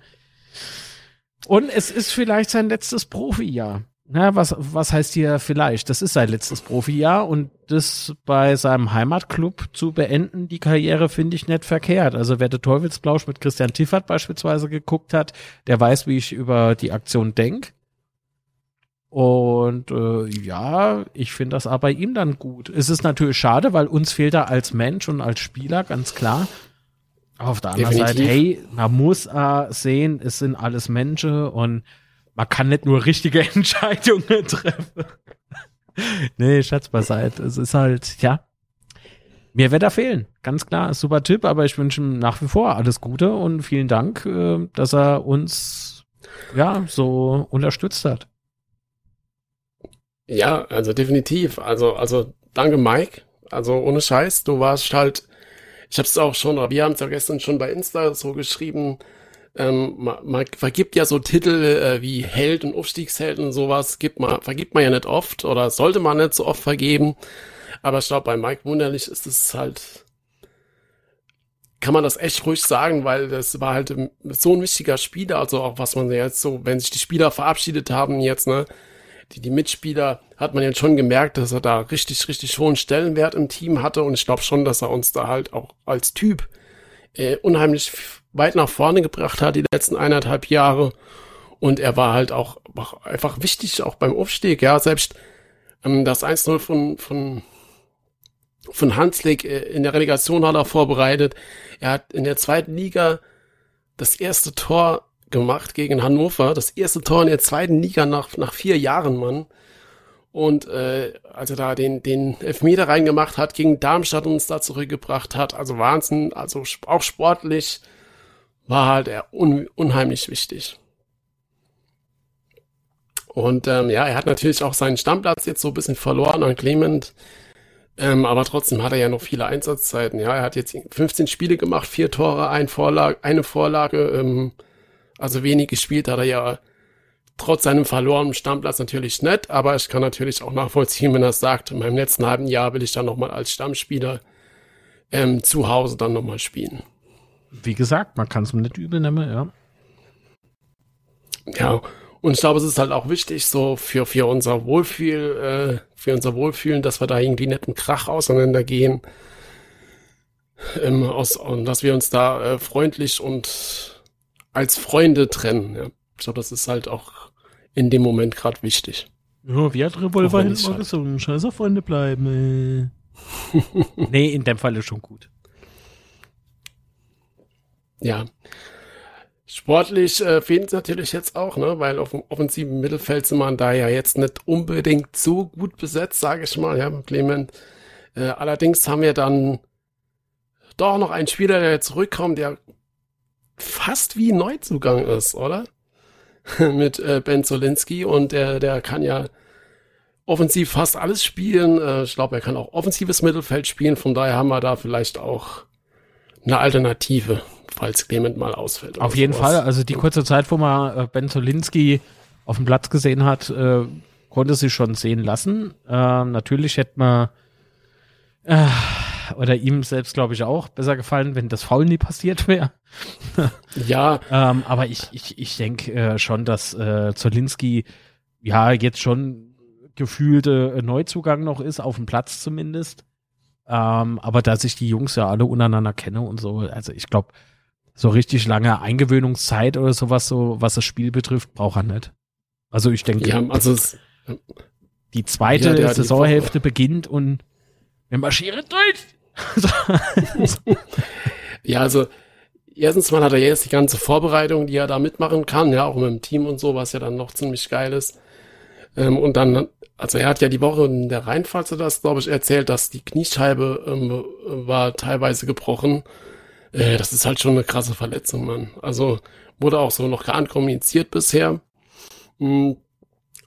S3: Und es ist vielleicht sein letztes Profijahr. Na, was, was heißt hier vielleicht? Das ist sein letztes Profijahr und das bei seinem Heimatclub zu beenden, die Karriere, finde ich nicht verkehrt. Also wer der Teufelsblausch mit Christian Tiffert beispielsweise geguckt hat, der weiß, wie ich über die Aktion denk. Und äh, ja, ich finde das aber bei ihm dann gut. Es ist natürlich schade, weil uns fehlt er als Mensch und als Spieler, ganz klar. Aber auf der anderen
S2: Definitiv.
S3: Seite, hey, man muss äh, sehen, es sind alles Menschen und man kann nicht nur richtige Entscheidungen treffen. nee, Schatz beiseite. Es ist halt, ja. Mir wird er fehlen, ganz klar. Super Tipp, aber ich wünsche ihm nach wie vor alles Gute und vielen Dank, äh, dass er uns ja so unterstützt hat.
S2: Ja, also definitiv. Also, also danke, Mike. Also ohne Scheiß, du warst halt, ich habe es auch schon, wir haben es ja gestern schon bei Insta so geschrieben, ähm, man, man vergibt ja so Titel äh, wie Held und Aufstiegsheld und sowas, gibt man, vergibt man ja nicht oft oder sollte man nicht so oft vergeben. Aber ich glaube, bei Mike Wunderlich ist es halt, kann man das echt ruhig sagen, weil das war halt ähm, so ein wichtiger Spieler, also auch was man jetzt so, wenn sich die Spieler verabschiedet haben jetzt, ne, die, die Mitspieler, hat man jetzt schon gemerkt, dass er da richtig, richtig hohen Stellenwert im Team hatte und ich glaube schon, dass er uns da halt auch als Typ äh, unheimlich weit nach vorne gebracht hat, die letzten eineinhalb Jahre. Und er war halt auch, auch einfach wichtig, auch beim Aufstieg, ja, selbst ähm, das 1-0 von, von, von Hanslik äh, in der Relegation hat er vorbereitet. Er hat in der zweiten Liga das erste Tor gemacht gegen Hannover. Das erste Tor in der zweiten Liga nach, nach vier Jahren, Mann. Und äh, als er da den, den Elfmeter reingemacht hat, gegen Darmstadt uns da zurückgebracht hat, also Wahnsinn, also auch sportlich war halt er un, unheimlich wichtig. Und ähm, ja, er hat natürlich auch seinen Stammplatz jetzt so ein bisschen verloren an Clement. Ähm, aber trotzdem hat er ja noch viele Einsatzzeiten. Ja, er hat jetzt 15 Spiele gemacht, vier Tore, ein Vorlage, eine Vorlage. Ähm, also wenig gespielt hat er ja trotz seinem verlorenen Stammplatz natürlich nicht. Aber ich kann natürlich auch nachvollziehen, wenn er sagt, in meinem letzten halben Jahr will ich dann nochmal als Stammspieler ähm, zu Hause dann nochmal spielen.
S3: Wie gesagt, man kann es mir nicht übel nehmen, ja.
S2: Ja, und ich glaube, es ist halt auch wichtig, so für, für unser Wohlfühl, äh, für unser Wohlfühlen, dass wir da irgendwie einen Krach auseinandergehen. Ähm, aus, und dass wir uns da äh, freundlich und als Freunde trennen. Ja. Ich glaube, das ist halt auch in dem Moment gerade wichtig.
S3: Ja, wie hat Revolver
S2: ich
S3: mal
S2: halt-
S3: gesungen? Scheiße Freunde bleiben. Äh. nee, in dem Fall ist schon gut.
S2: Ja. Sportlich äh, fehlt es natürlich jetzt auch, ne? weil auf dem offensiven Mittelfeld sind wir da ja jetzt nicht unbedingt so gut besetzt, sage ich mal, ja, mit Clement. Äh, allerdings haben wir dann doch noch einen Spieler, der jetzt zurückkommt, der fast wie Neuzugang ist, oder? mit äh, Ben Zolinski und der, der kann ja offensiv fast alles spielen. Äh, ich glaube, er kann auch offensives Mittelfeld spielen, von daher haben wir da vielleicht auch eine Alternative, falls Clement mal ausfällt.
S3: Auf jeden
S2: sowas.
S3: Fall. Also die kurze Zeit, wo man äh, Ben Zolinski auf dem Platz gesehen hat, äh, konnte sie schon sehen lassen. Ähm, natürlich hätte man äh, oder ihm selbst, glaube ich, auch besser gefallen, wenn das Foul nie passiert wäre.
S2: ja.
S3: ähm, aber ich, ich, ich denke äh, schon, dass äh, Zolinski ja jetzt schon gefühlte äh, Neuzugang noch ist, auf dem Platz zumindest. Ähm, aber da sich die Jungs ja alle untereinander kennen und so, also ich glaube, so richtig lange Eingewöhnungszeit oder sowas, so was das Spiel betrifft, braucht er nicht. Also ich denke,
S2: ja, also es,
S3: die zweite ja, Saisonhälfte beginnt und wir marschieren durch.
S2: ja, also erstens mal hat er jetzt die ganze Vorbereitung, die er da mitmachen kann, ja, auch mit dem Team und so, was ja dann noch ziemlich geil ist. Ähm, und dann, also er hat ja die Woche in der Rheinfahrt das, glaube ich, erzählt, dass die Kniescheibe ähm, war teilweise gebrochen. Äh, das ist halt schon eine krasse Verletzung, Mann. Also wurde auch so noch gar nicht kommuniziert bisher. Mhm.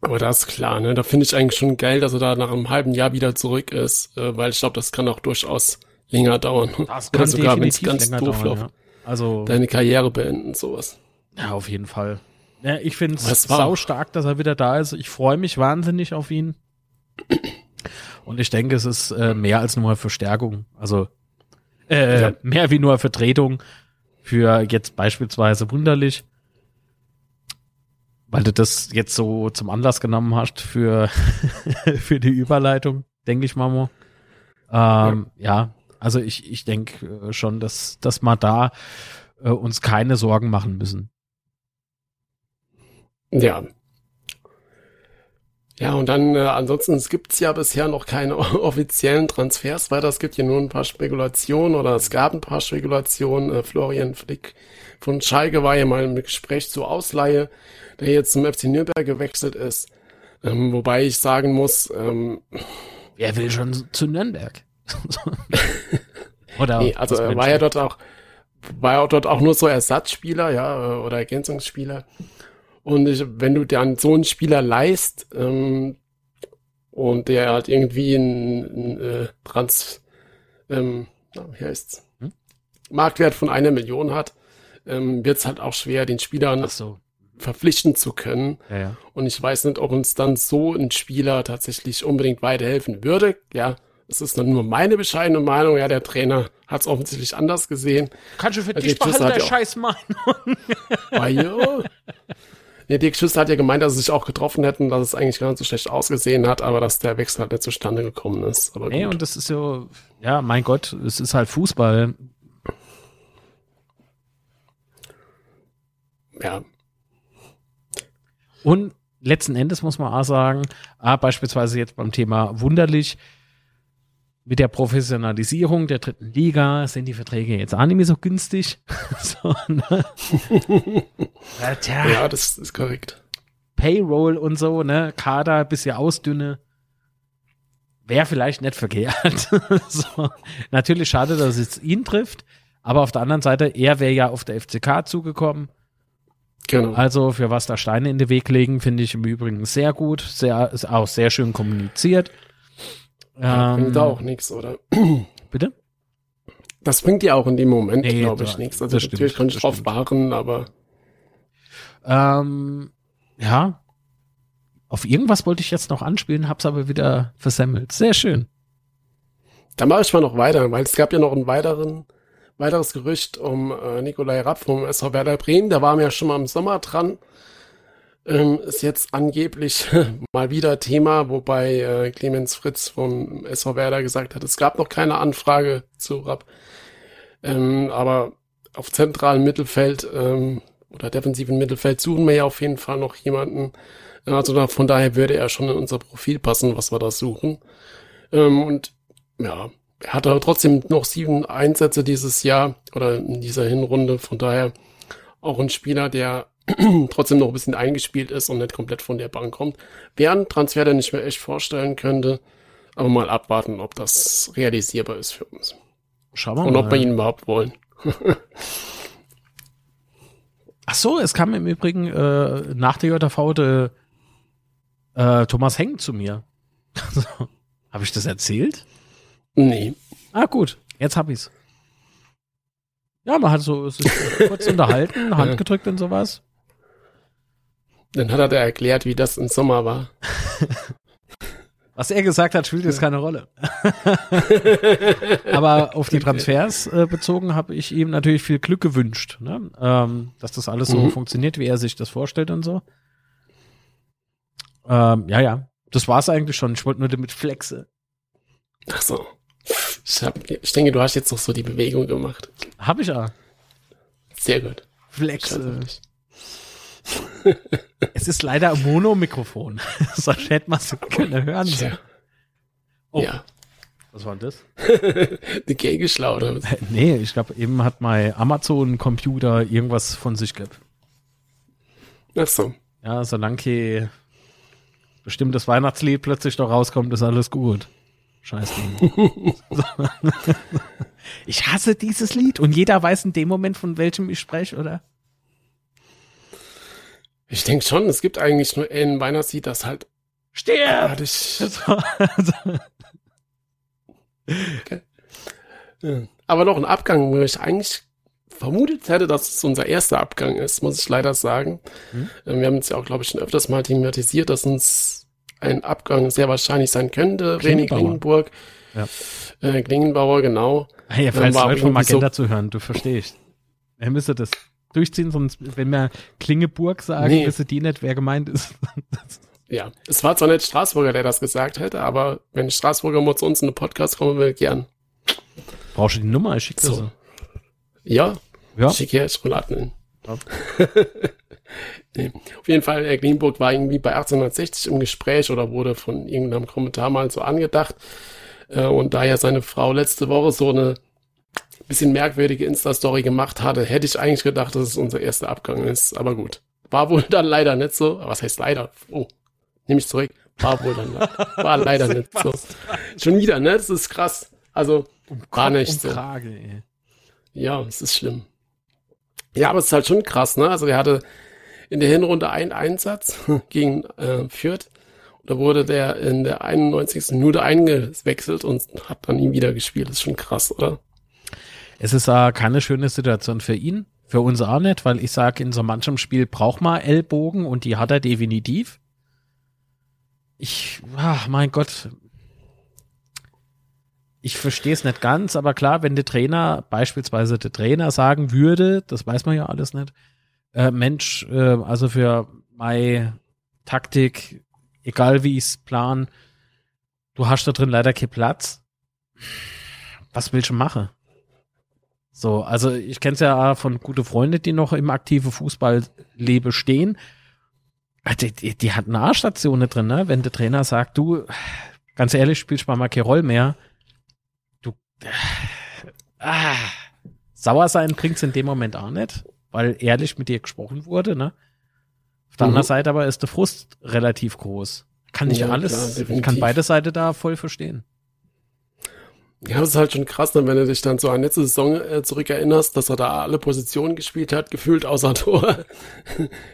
S2: Aber das ist klar, ne? Da finde ich eigentlich schon geil, dass er da nach einem halben Jahr wieder zurück ist, äh, weil ich glaube, das kann auch durchaus länger dauern.
S3: Das kann Oder sogar, wenn es ganz doof läuft. Ja.
S2: Also deine Karriere beenden, sowas.
S3: Ja, auf jeden Fall. Ja, ich finde es sau stark, dass er wieder da ist. Ich freue mich wahnsinnig auf ihn. Und ich denke, es ist äh, mehr als nur Verstärkung. Also äh, ja. mehr wie nur Vertretung für jetzt beispielsweise wunderlich weil du das jetzt so zum Anlass genommen hast für, für die Überleitung, denke ich mal. Ähm, ja. ja. also ich, ich denke äh, schon, dass, dass wir da äh, uns keine Sorgen machen müssen.
S2: Ja. Ja, und dann äh, ansonsten, es gibt's ja bisher noch keine offiziellen Transfers weiter. Es gibt hier nur ein paar Spekulationen oder es gab ein paar Spekulationen. Äh, Florian Flick von Schalke war ja mal im Gespräch zur Ausleihe der jetzt zum FC Nürnberg gewechselt ist. Ähm, wobei ich sagen muss, ähm,
S3: wer will schon zu Nürnberg?
S2: oder nee, also er war ja dort auch, war ja dort auch nur so Ersatzspieler, ja, oder Ergänzungsspieler. Und ich, wenn du dann so einen Spieler leist ähm, und der halt irgendwie einen, äh, Trans, ähm, wie heißt's, hm? Marktwert von einer Million hat, ähm, wird es halt auch schwer, den Spielern
S3: so
S2: verpflichten zu können.
S3: Ja, ja.
S2: Und ich weiß nicht, ob uns dann so ein Spieler tatsächlich unbedingt weiterhelfen würde. Ja, es ist dann nur meine bescheidene Meinung. Ja, der Trainer hat es offensichtlich anders gesehen.
S3: Kannst du für also dich behalten, der scheiß Meinung.
S2: Ja. Dirk Schüssel hat ja gemeint, dass sie sich auch getroffen hätten, dass es eigentlich gar nicht so schlecht ausgesehen hat, aber dass der Wechsel halt nicht zustande gekommen ist. Aber
S3: nee, und das ist so, ja, mein Gott, es ist halt Fußball.
S2: Ja,
S3: und letzten Endes muss man auch sagen, ah, beispielsweise jetzt beim Thema wunderlich, mit der Professionalisierung der dritten Liga sind die Verträge jetzt auch nicht mehr so günstig. so, ne?
S2: ja, das ist korrekt.
S3: Payroll und so, ne? Kader bisschen ausdünne. Wäre vielleicht nicht verkehrt. so. Natürlich schade, dass es ihn trifft. Aber auf der anderen Seite, er wäre ja auf der FCK zugekommen. Genau. Also für was da Steine in den Weg legen, finde ich im Übrigen sehr gut, sehr, ist auch sehr schön kommuniziert.
S2: Ja, ähm, bringt da auch nichts, oder?
S3: Bitte?
S2: Das bringt ja auch in dem Moment, nee, glaube ich, nichts. Also natürlich kann ich drauf beharren, aber.
S3: Ähm, ja. Auf irgendwas wollte ich jetzt noch anspielen, hab's aber wieder versemmelt. Sehr schön.
S2: Da mache ich mal noch weiter, weil es gab ja noch einen weiteren weiteres Gerücht um äh, Nikolai Rapp vom SV Werder Bremen. Da waren wir ja schon mal im Sommer dran. Ähm, ist jetzt angeblich mal wieder Thema, wobei äh, Clemens Fritz vom SV Werder gesagt hat, es gab noch keine Anfrage zu Rapp. Ähm, aber auf zentralem Mittelfeld ähm, oder defensiven Mittelfeld suchen wir ja auf jeden Fall noch jemanden. Also da, von daher würde er schon in unser Profil passen, was wir da suchen. Ähm, und ja, er hat aber trotzdem noch sieben Einsätze dieses Jahr oder in dieser Hinrunde. Von daher auch ein Spieler, der trotzdem noch ein bisschen eingespielt ist und nicht komplett von der Bank kommt. Wäre ein Transfer, den ich mir echt vorstellen könnte. Aber mal abwarten, ob das realisierbar ist für uns.
S3: Schauen wir
S2: und
S3: mal.
S2: Und ob wir ihn überhaupt wollen.
S3: Ach so, es kam im Übrigen äh, nach der JV de, äh, Thomas Heng zu mir. Habe ich das erzählt?
S2: Nee.
S3: Ah, gut. Jetzt hab ich's. Ja, man hat so sich kurz unterhalten, Hand gedrückt und sowas.
S2: Dann hat er da erklärt, wie das im Sommer war.
S3: Was er gesagt hat, spielt jetzt keine Rolle. Aber auf die Transfers äh, bezogen habe ich ihm natürlich viel Glück gewünscht, ne? ähm, dass das alles so
S2: Mhm.
S3: funktioniert, wie er sich das vorstellt und so. Ähm, ja, ja. Das war's eigentlich schon. Ich wollte nur damit flexe.
S2: Ach so. Ich, hab, ich denke, du hast jetzt noch so die Bewegung gemacht.
S3: Hab ich ja.
S2: Sehr gut.
S3: Flexe.
S2: Scheiße.
S3: Es ist leider ein Mono-Mikrofon. Sonst hätte man es können hören.
S2: Tja.
S3: Oh.
S2: Ja.
S3: Was war denn das?
S2: Die was?
S3: Äh, Nee, ich glaube, eben hat mein Amazon-Computer irgendwas von sich gehabt.
S2: Ach so.
S3: Ja, solange kein bestimmtes Weihnachtslied plötzlich noch rauskommt, ist alles gut. Scheiß Ding. ich hasse dieses Lied und jeder weiß in dem Moment, von welchem ich spreche, oder?
S2: Ich denke schon, es gibt eigentlich nur ein Weihnachtslied, das halt
S3: Stirb!
S2: artig. Ja. Aber noch ein Abgang, wo ich eigentlich vermutet hätte, dass es unser erster Abgang ist, muss ich leider sagen.
S3: Hm?
S2: Ähm, Wir haben es ja auch, glaube ich, schon öfters mal thematisiert, dass uns ein Abgang sehr wahrscheinlich sein könnte. René. Klingenburg.
S3: Ja.
S2: Äh, Klingenbauer, genau.
S3: Hey,
S2: Ähm,
S3: falls
S2: war
S3: Leute von
S2: irgendwie so-
S3: Magenta zuhören, du verstehst. Er müsste das durchziehen, sonst, wenn wir Klingeburg sagen,
S2: Nee.
S3: wissen die nicht, wer gemeint ist.
S2: Ja, es war zwar nicht Straßburger, der das gesagt hätte, aber wenn Straßburger mal zu uns in den Podcast kommen will, gern.
S3: Brauchst du die Nummer? Ich schicke
S2: So.
S3: so.
S2: Ja,
S3: Ja.
S2: schick her, ich rulle in.
S3: Ja.
S2: nee. Auf jeden Fall, Herr Greenburg war irgendwie bei 1860 im Gespräch oder wurde von irgendeinem Kommentar mal so angedacht. Äh, und da ja seine Frau letzte Woche so eine bisschen merkwürdige Insta-Story gemacht hatte, hätte ich eigentlich gedacht, dass es unser erster Abgang ist. Aber gut. War wohl dann leider nicht so. Aber Was heißt leider? Oh, nehme ich zurück. War wohl dann war leider nicht so. Schon wieder, ne? Das ist krass. Also, war nicht
S3: um
S2: so.
S3: Krage, ey.
S2: Ja, es ist schlimm. Ja, aber es ist halt schon krass, ne? Also er hatte in der Hinrunde einen Einsatz gegen äh, Fürth. Da wurde der in der 91. Minute eingewechselt und hat dann ihn wieder gespielt. Das ist schon krass, oder?
S3: Es ist äh, keine schöne Situation für ihn, für uns auch nicht, weil ich sage, in so manchem Spiel braucht man Ellbogen und die hat er definitiv. Ich, ach, mein Gott. Ich verstehe es nicht ganz, aber klar, wenn der Trainer, beispielsweise der Trainer sagen würde, das weiß man ja alles nicht, äh, Mensch, äh, also für meine Taktik, egal wie ich es plan, du hast da drin leider keinen Platz. Was willst du machen? So, also ich kenne es ja von gute Freunde, die noch im aktiven Fußballleben stehen. Ah, Die, die, die hatten A-Stationen drin, ne? Wenn der Trainer sagt, du, ganz ehrlich, spielst mal keine Rolle mehr. Du, ah, sauer sein bringt's in dem Moment auch nicht, weil ehrlich mit dir gesprochen wurde, ne? Auf der
S2: Mhm.
S3: anderen Seite aber ist der Frust relativ groß. Kann nicht
S2: Ja,
S3: alles,
S2: klar,
S3: kann beide Seiten da voll verstehen.
S2: Ja, das ist halt schon krass, ne, wenn du dich dann so an letzte Saison äh, zurückerinnerst, dass er da alle Positionen gespielt hat, gefühlt außer Tor.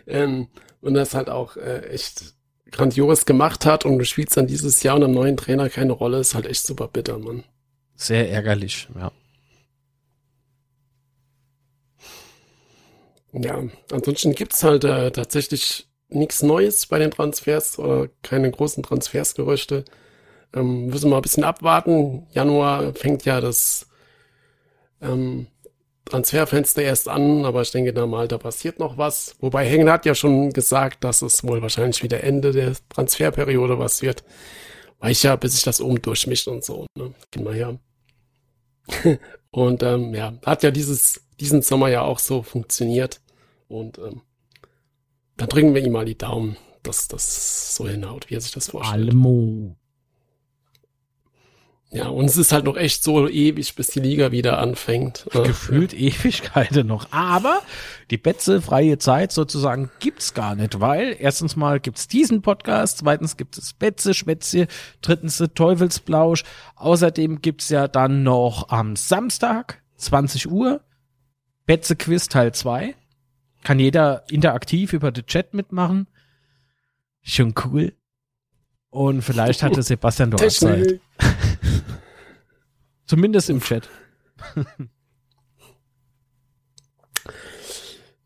S2: ähm, und das halt auch äh, echt grandios gemacht hat und du spielst dann dieses Jahr und einem neuen Trainer keine Rolle, ist halt echt super bitter, Mann.
S3: Sehr ärgerlich, ja.
S2: Ja, ansonsten gibt's halt äh, tatsächlich nichts Neues bei den Transfers oder keine großen Transfersgerüchte. Ähm, müssen wir mal ein bisschen abwarten. Januar fängt ja das ähm, Transferfenster erst an, aber ich denke da mal, da passiert noch was. Wobei Hengen hat ja schon gesagt, dass es wohl wahrscheinlich wieder Ende der Transferperiode was wird. Weiß ja, bis sich das oben durchmischt und so. Ne? Gehen wir her. und ähm, ja, hat ja dieses, diesen Sommer ja auch so funktioniert. Und ähm, dann drücken wir ihm mal die Daumen, dass das so hinhaut, wie er sich das vorstellt.
S3: Almo.
S2: Ja, und es ist halt noch echt so ewig, bis die Liga wieder anfängt. Äh,
S3: Gefühlt Ewigkeiten noch. Aber die Betze freie Zeit sozusagen gibt's gar nicht, weil erstens mal gibt's diesen Podcast, zweitens gibt es Betze, Schwätze, drittens Teufelsblausch. Außerdem gibt's ja dann noch am Samstag, 20 Uhr, Betze Quiz Teil 2. Kann jeder interaktiv über den Chat mitmachen. Schon cool. Und vielleicht hatte Sebastian dort Zeit. Zumindest im Chat.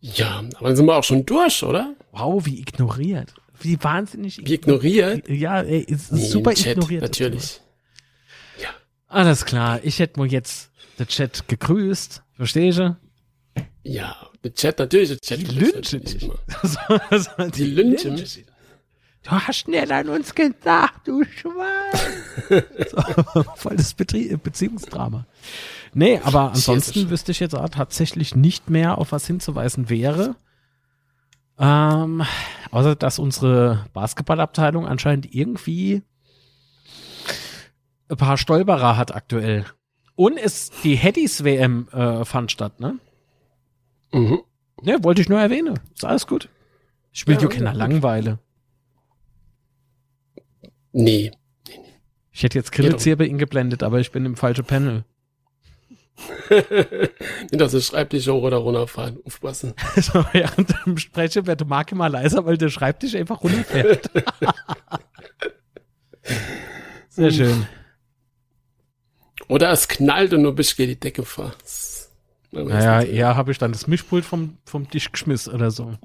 S2: Ja, aber dann sind wir auch schon durch, oder?
S3: Wow, wie ignoriert. wie wahnsinnig.
S2: Wie ignoriert?
S3: Ja, ey, ist
S2: Nee,
S3: super
S2: im Chat,
S3: ignoriert.
S2: Natürlich.
S3: Alles klar, ich hätte mal jetzt den Chat gegrüßt. Verstehst du?
S2: Ja, der Chat natürlich. Der Chat
S3: Die lynchen. Also,
S2: Die lynchen mich.
S3: Du hast nicht an uns gedacht, du Schwein. so, voll das Betrie Beziehungsdrama. Nee, aber ansonsten
S2: Jesus.
S3: wüsste ich jetzt auch tatsächlich nicht mehr, auf was hinzuweisen wäre. Ähm, außer, dass unsere Basketballabteilung anscheinend irgendwie ein paar Stolperer hat aktuell. Und es, die Headies WM äh, fand statt, ne?
S2: Mhm.
S3: Ne, wollte ich nur erwähnen. Ist alles gut. Ich will
S2: Ja,
S3: ja, keine
S2: gut.
S3: Langeweile.
S2: Nee.
S3: Ich hätte jetzt Grillzirbe eingeblendet, aber ich bin im falschen Panel.
S2: Nicht, dass der Schreibtisch hoch oder runterfahren. Aufpassen.
S3: Also während dem Sprechen wird der Marke mal leiser, weil der Schreibtisch einfach runterfährt. Sehr schön.
S2: Oder es knallt und du bist gegen die Decke weiß
S3: Naja, eher habe ich dann das Mischpult vom, vom Tisch geschmissen oder so.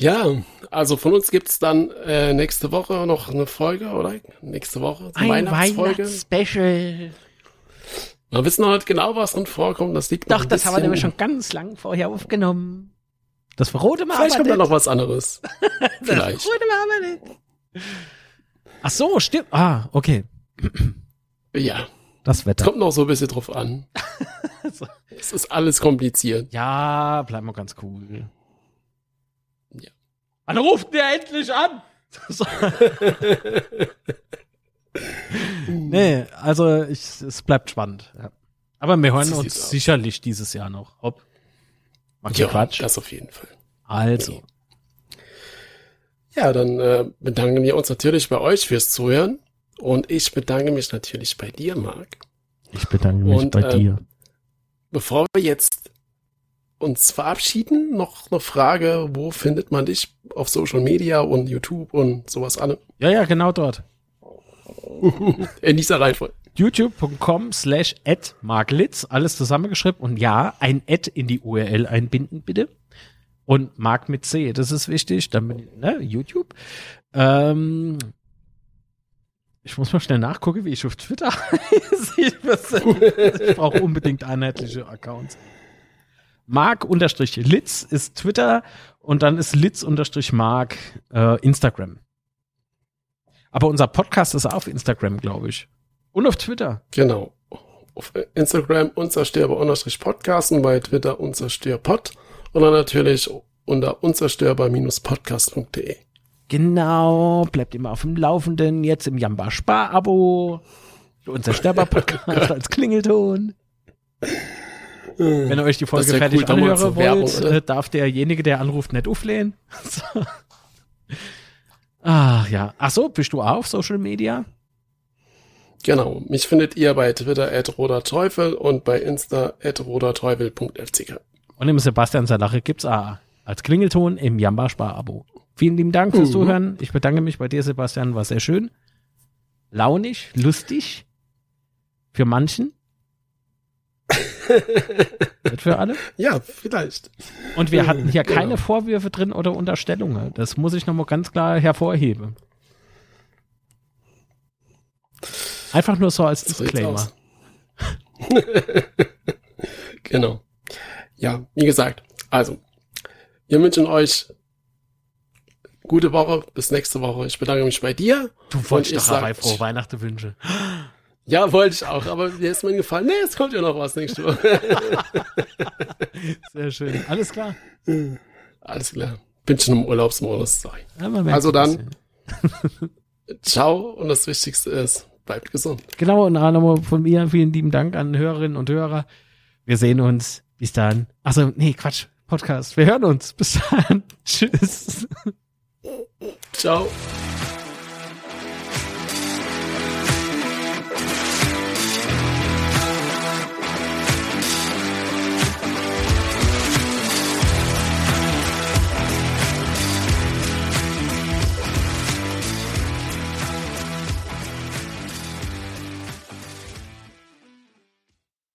S2: Ja, also von uns gibt's dann äh, nächste Woche noch eine Folge, oder? Nächste Woche. die Weihnachtsfolge.
S3: Weihnachtsspecial.
S2: Wir wissen noch nicht genau, was drin vorkommt. Das liegt
S3: Doch, das haben wir nämlich schon ganz lang vorher aufgenommen. Das verrote wir
S2: Vielleicht
S3: aber
S2: kommt da noch was anderes.
S3: Das
S2: Vielleicht.
S3: wir aber nicht. Ach so, stimmt. Ah, okay.
S2: Ja,
S3: Das Wetter.
S2: kommt noch so ein bisschen drauf an.
S3: So.
S2: Es ist alles kompliziert.
S3: Ja, bleib mal ganz cool.
S2: Ja.
S3: Wann ruft der endlich an? Nee, also ich, es bleibt spannend. Ja. Aber wir hören uns
S2: aus.
S3: sicherlich dieses Jahr noch. Hopp. Mach
S2: Ja,
S3: Quatsch.
S2: das auf jeden Fall.
S3: Also,
S2: Ja, dann äh, bedanken wir uns natürlich bei euch fürs Zuhören. Und ich bedanke mich natürlich bei dir, Marc.
S3: ich bedanke mich
S2: Und,
S3: bei
S2: ähm,
S3: dir.
S2: Bevor wir jetzt uns verabschieden, noch eine Frage, wo findet man dich auf Social Media und YouTube und sowas alle?
S3: Ja, ja, genau dort.
S2: In dieser Reihenfolge.
S3: youtube.com slash at marklitz, alles zusammengeschrieben und ja, ein Ad in die URL einbinden, bitte. Und Mark mit C, das ist wichtig, dann bin ich, ne, YouTube. Ähm, ich muss mal schnell nachgucken, wie ich auf Twitter heiße. Ich, brauche unbedingt einheitliche Accounts. Mark-Litz ist Twitter und dann ist Litz-Mark äh, Instagram. Aber unser Podcast ist auf Instagram, glaube ich. Und auf Twitter.
S2: Genau. Auf Instagram unzerstörbar-podcast und bei Twitter unzerstörpod und dann natürlich unter unzerstörbar-podcast.de.
S3: Genau, bleibt immer auf dem Laufenden. Jetzt im Jamba Spar-Abo. Unser Sterber-Podcast als Klingelton. Wenn ihr euch die Folge fertig
S2: cool,
S3: anhören wollt,
S2: Werbung,
S3: äh, darf derjenige, der anruft, nicht auflehnen. Ach ja. Ach so, bist du auch auf Social Media?
S2: Genau. Mich findet ihr bei Twitter at roderteufel und bei Insta at roderteufel.fck.
S3: Und im Sebastian Salache gibt's auch als Klingelton im Jamba Spar-Abo. Vielen lieben Dank fürs
S2: Mhm.
S3: Zuhören. Ich bedanke mich bei dir, Sebastian. War sehr schön. Launig, lustig. Für manchen. Nicht für alle.
S2: Ja, vielleicht.
S3: Und wir hatten hier
S2: Genau.
S3: keine Vorwürfe drin oder Unterstellungen. Das muss ich nochmal ganz klar hervorheben. Einfach nur so als
S2: So
S3: Disclaimer.
S2: genau. Ja, wie gesagt, also, wir wünschen euch gute Woche, bis nächste Woche. Ich bedanke mich bei dir.
S3: Du wolltest doch frohe Weihnachten wünschen.
S2: Ja, wollte ich auch, aber mir ist mir gefallen. Nee, es kommt ja noch was nächste Woche.
S3: Sehr schön. Alles klar.
S2: Alles klar. Bin schon im Urlaubsmodus. Sorry.
S3: Ja,
S2: Also dann. Ciao und das Wichtigste ist, bleibt gesund.
S3: Genau, und auch nochmal von mir vielen lieben Dank an Hörerinnen und Hörer. Wir sehen uns. Bis dann. Achso, nee, Quatsch. Podcast. Wir hören uns. Bis dann. Tschüss.
S2: Ciao.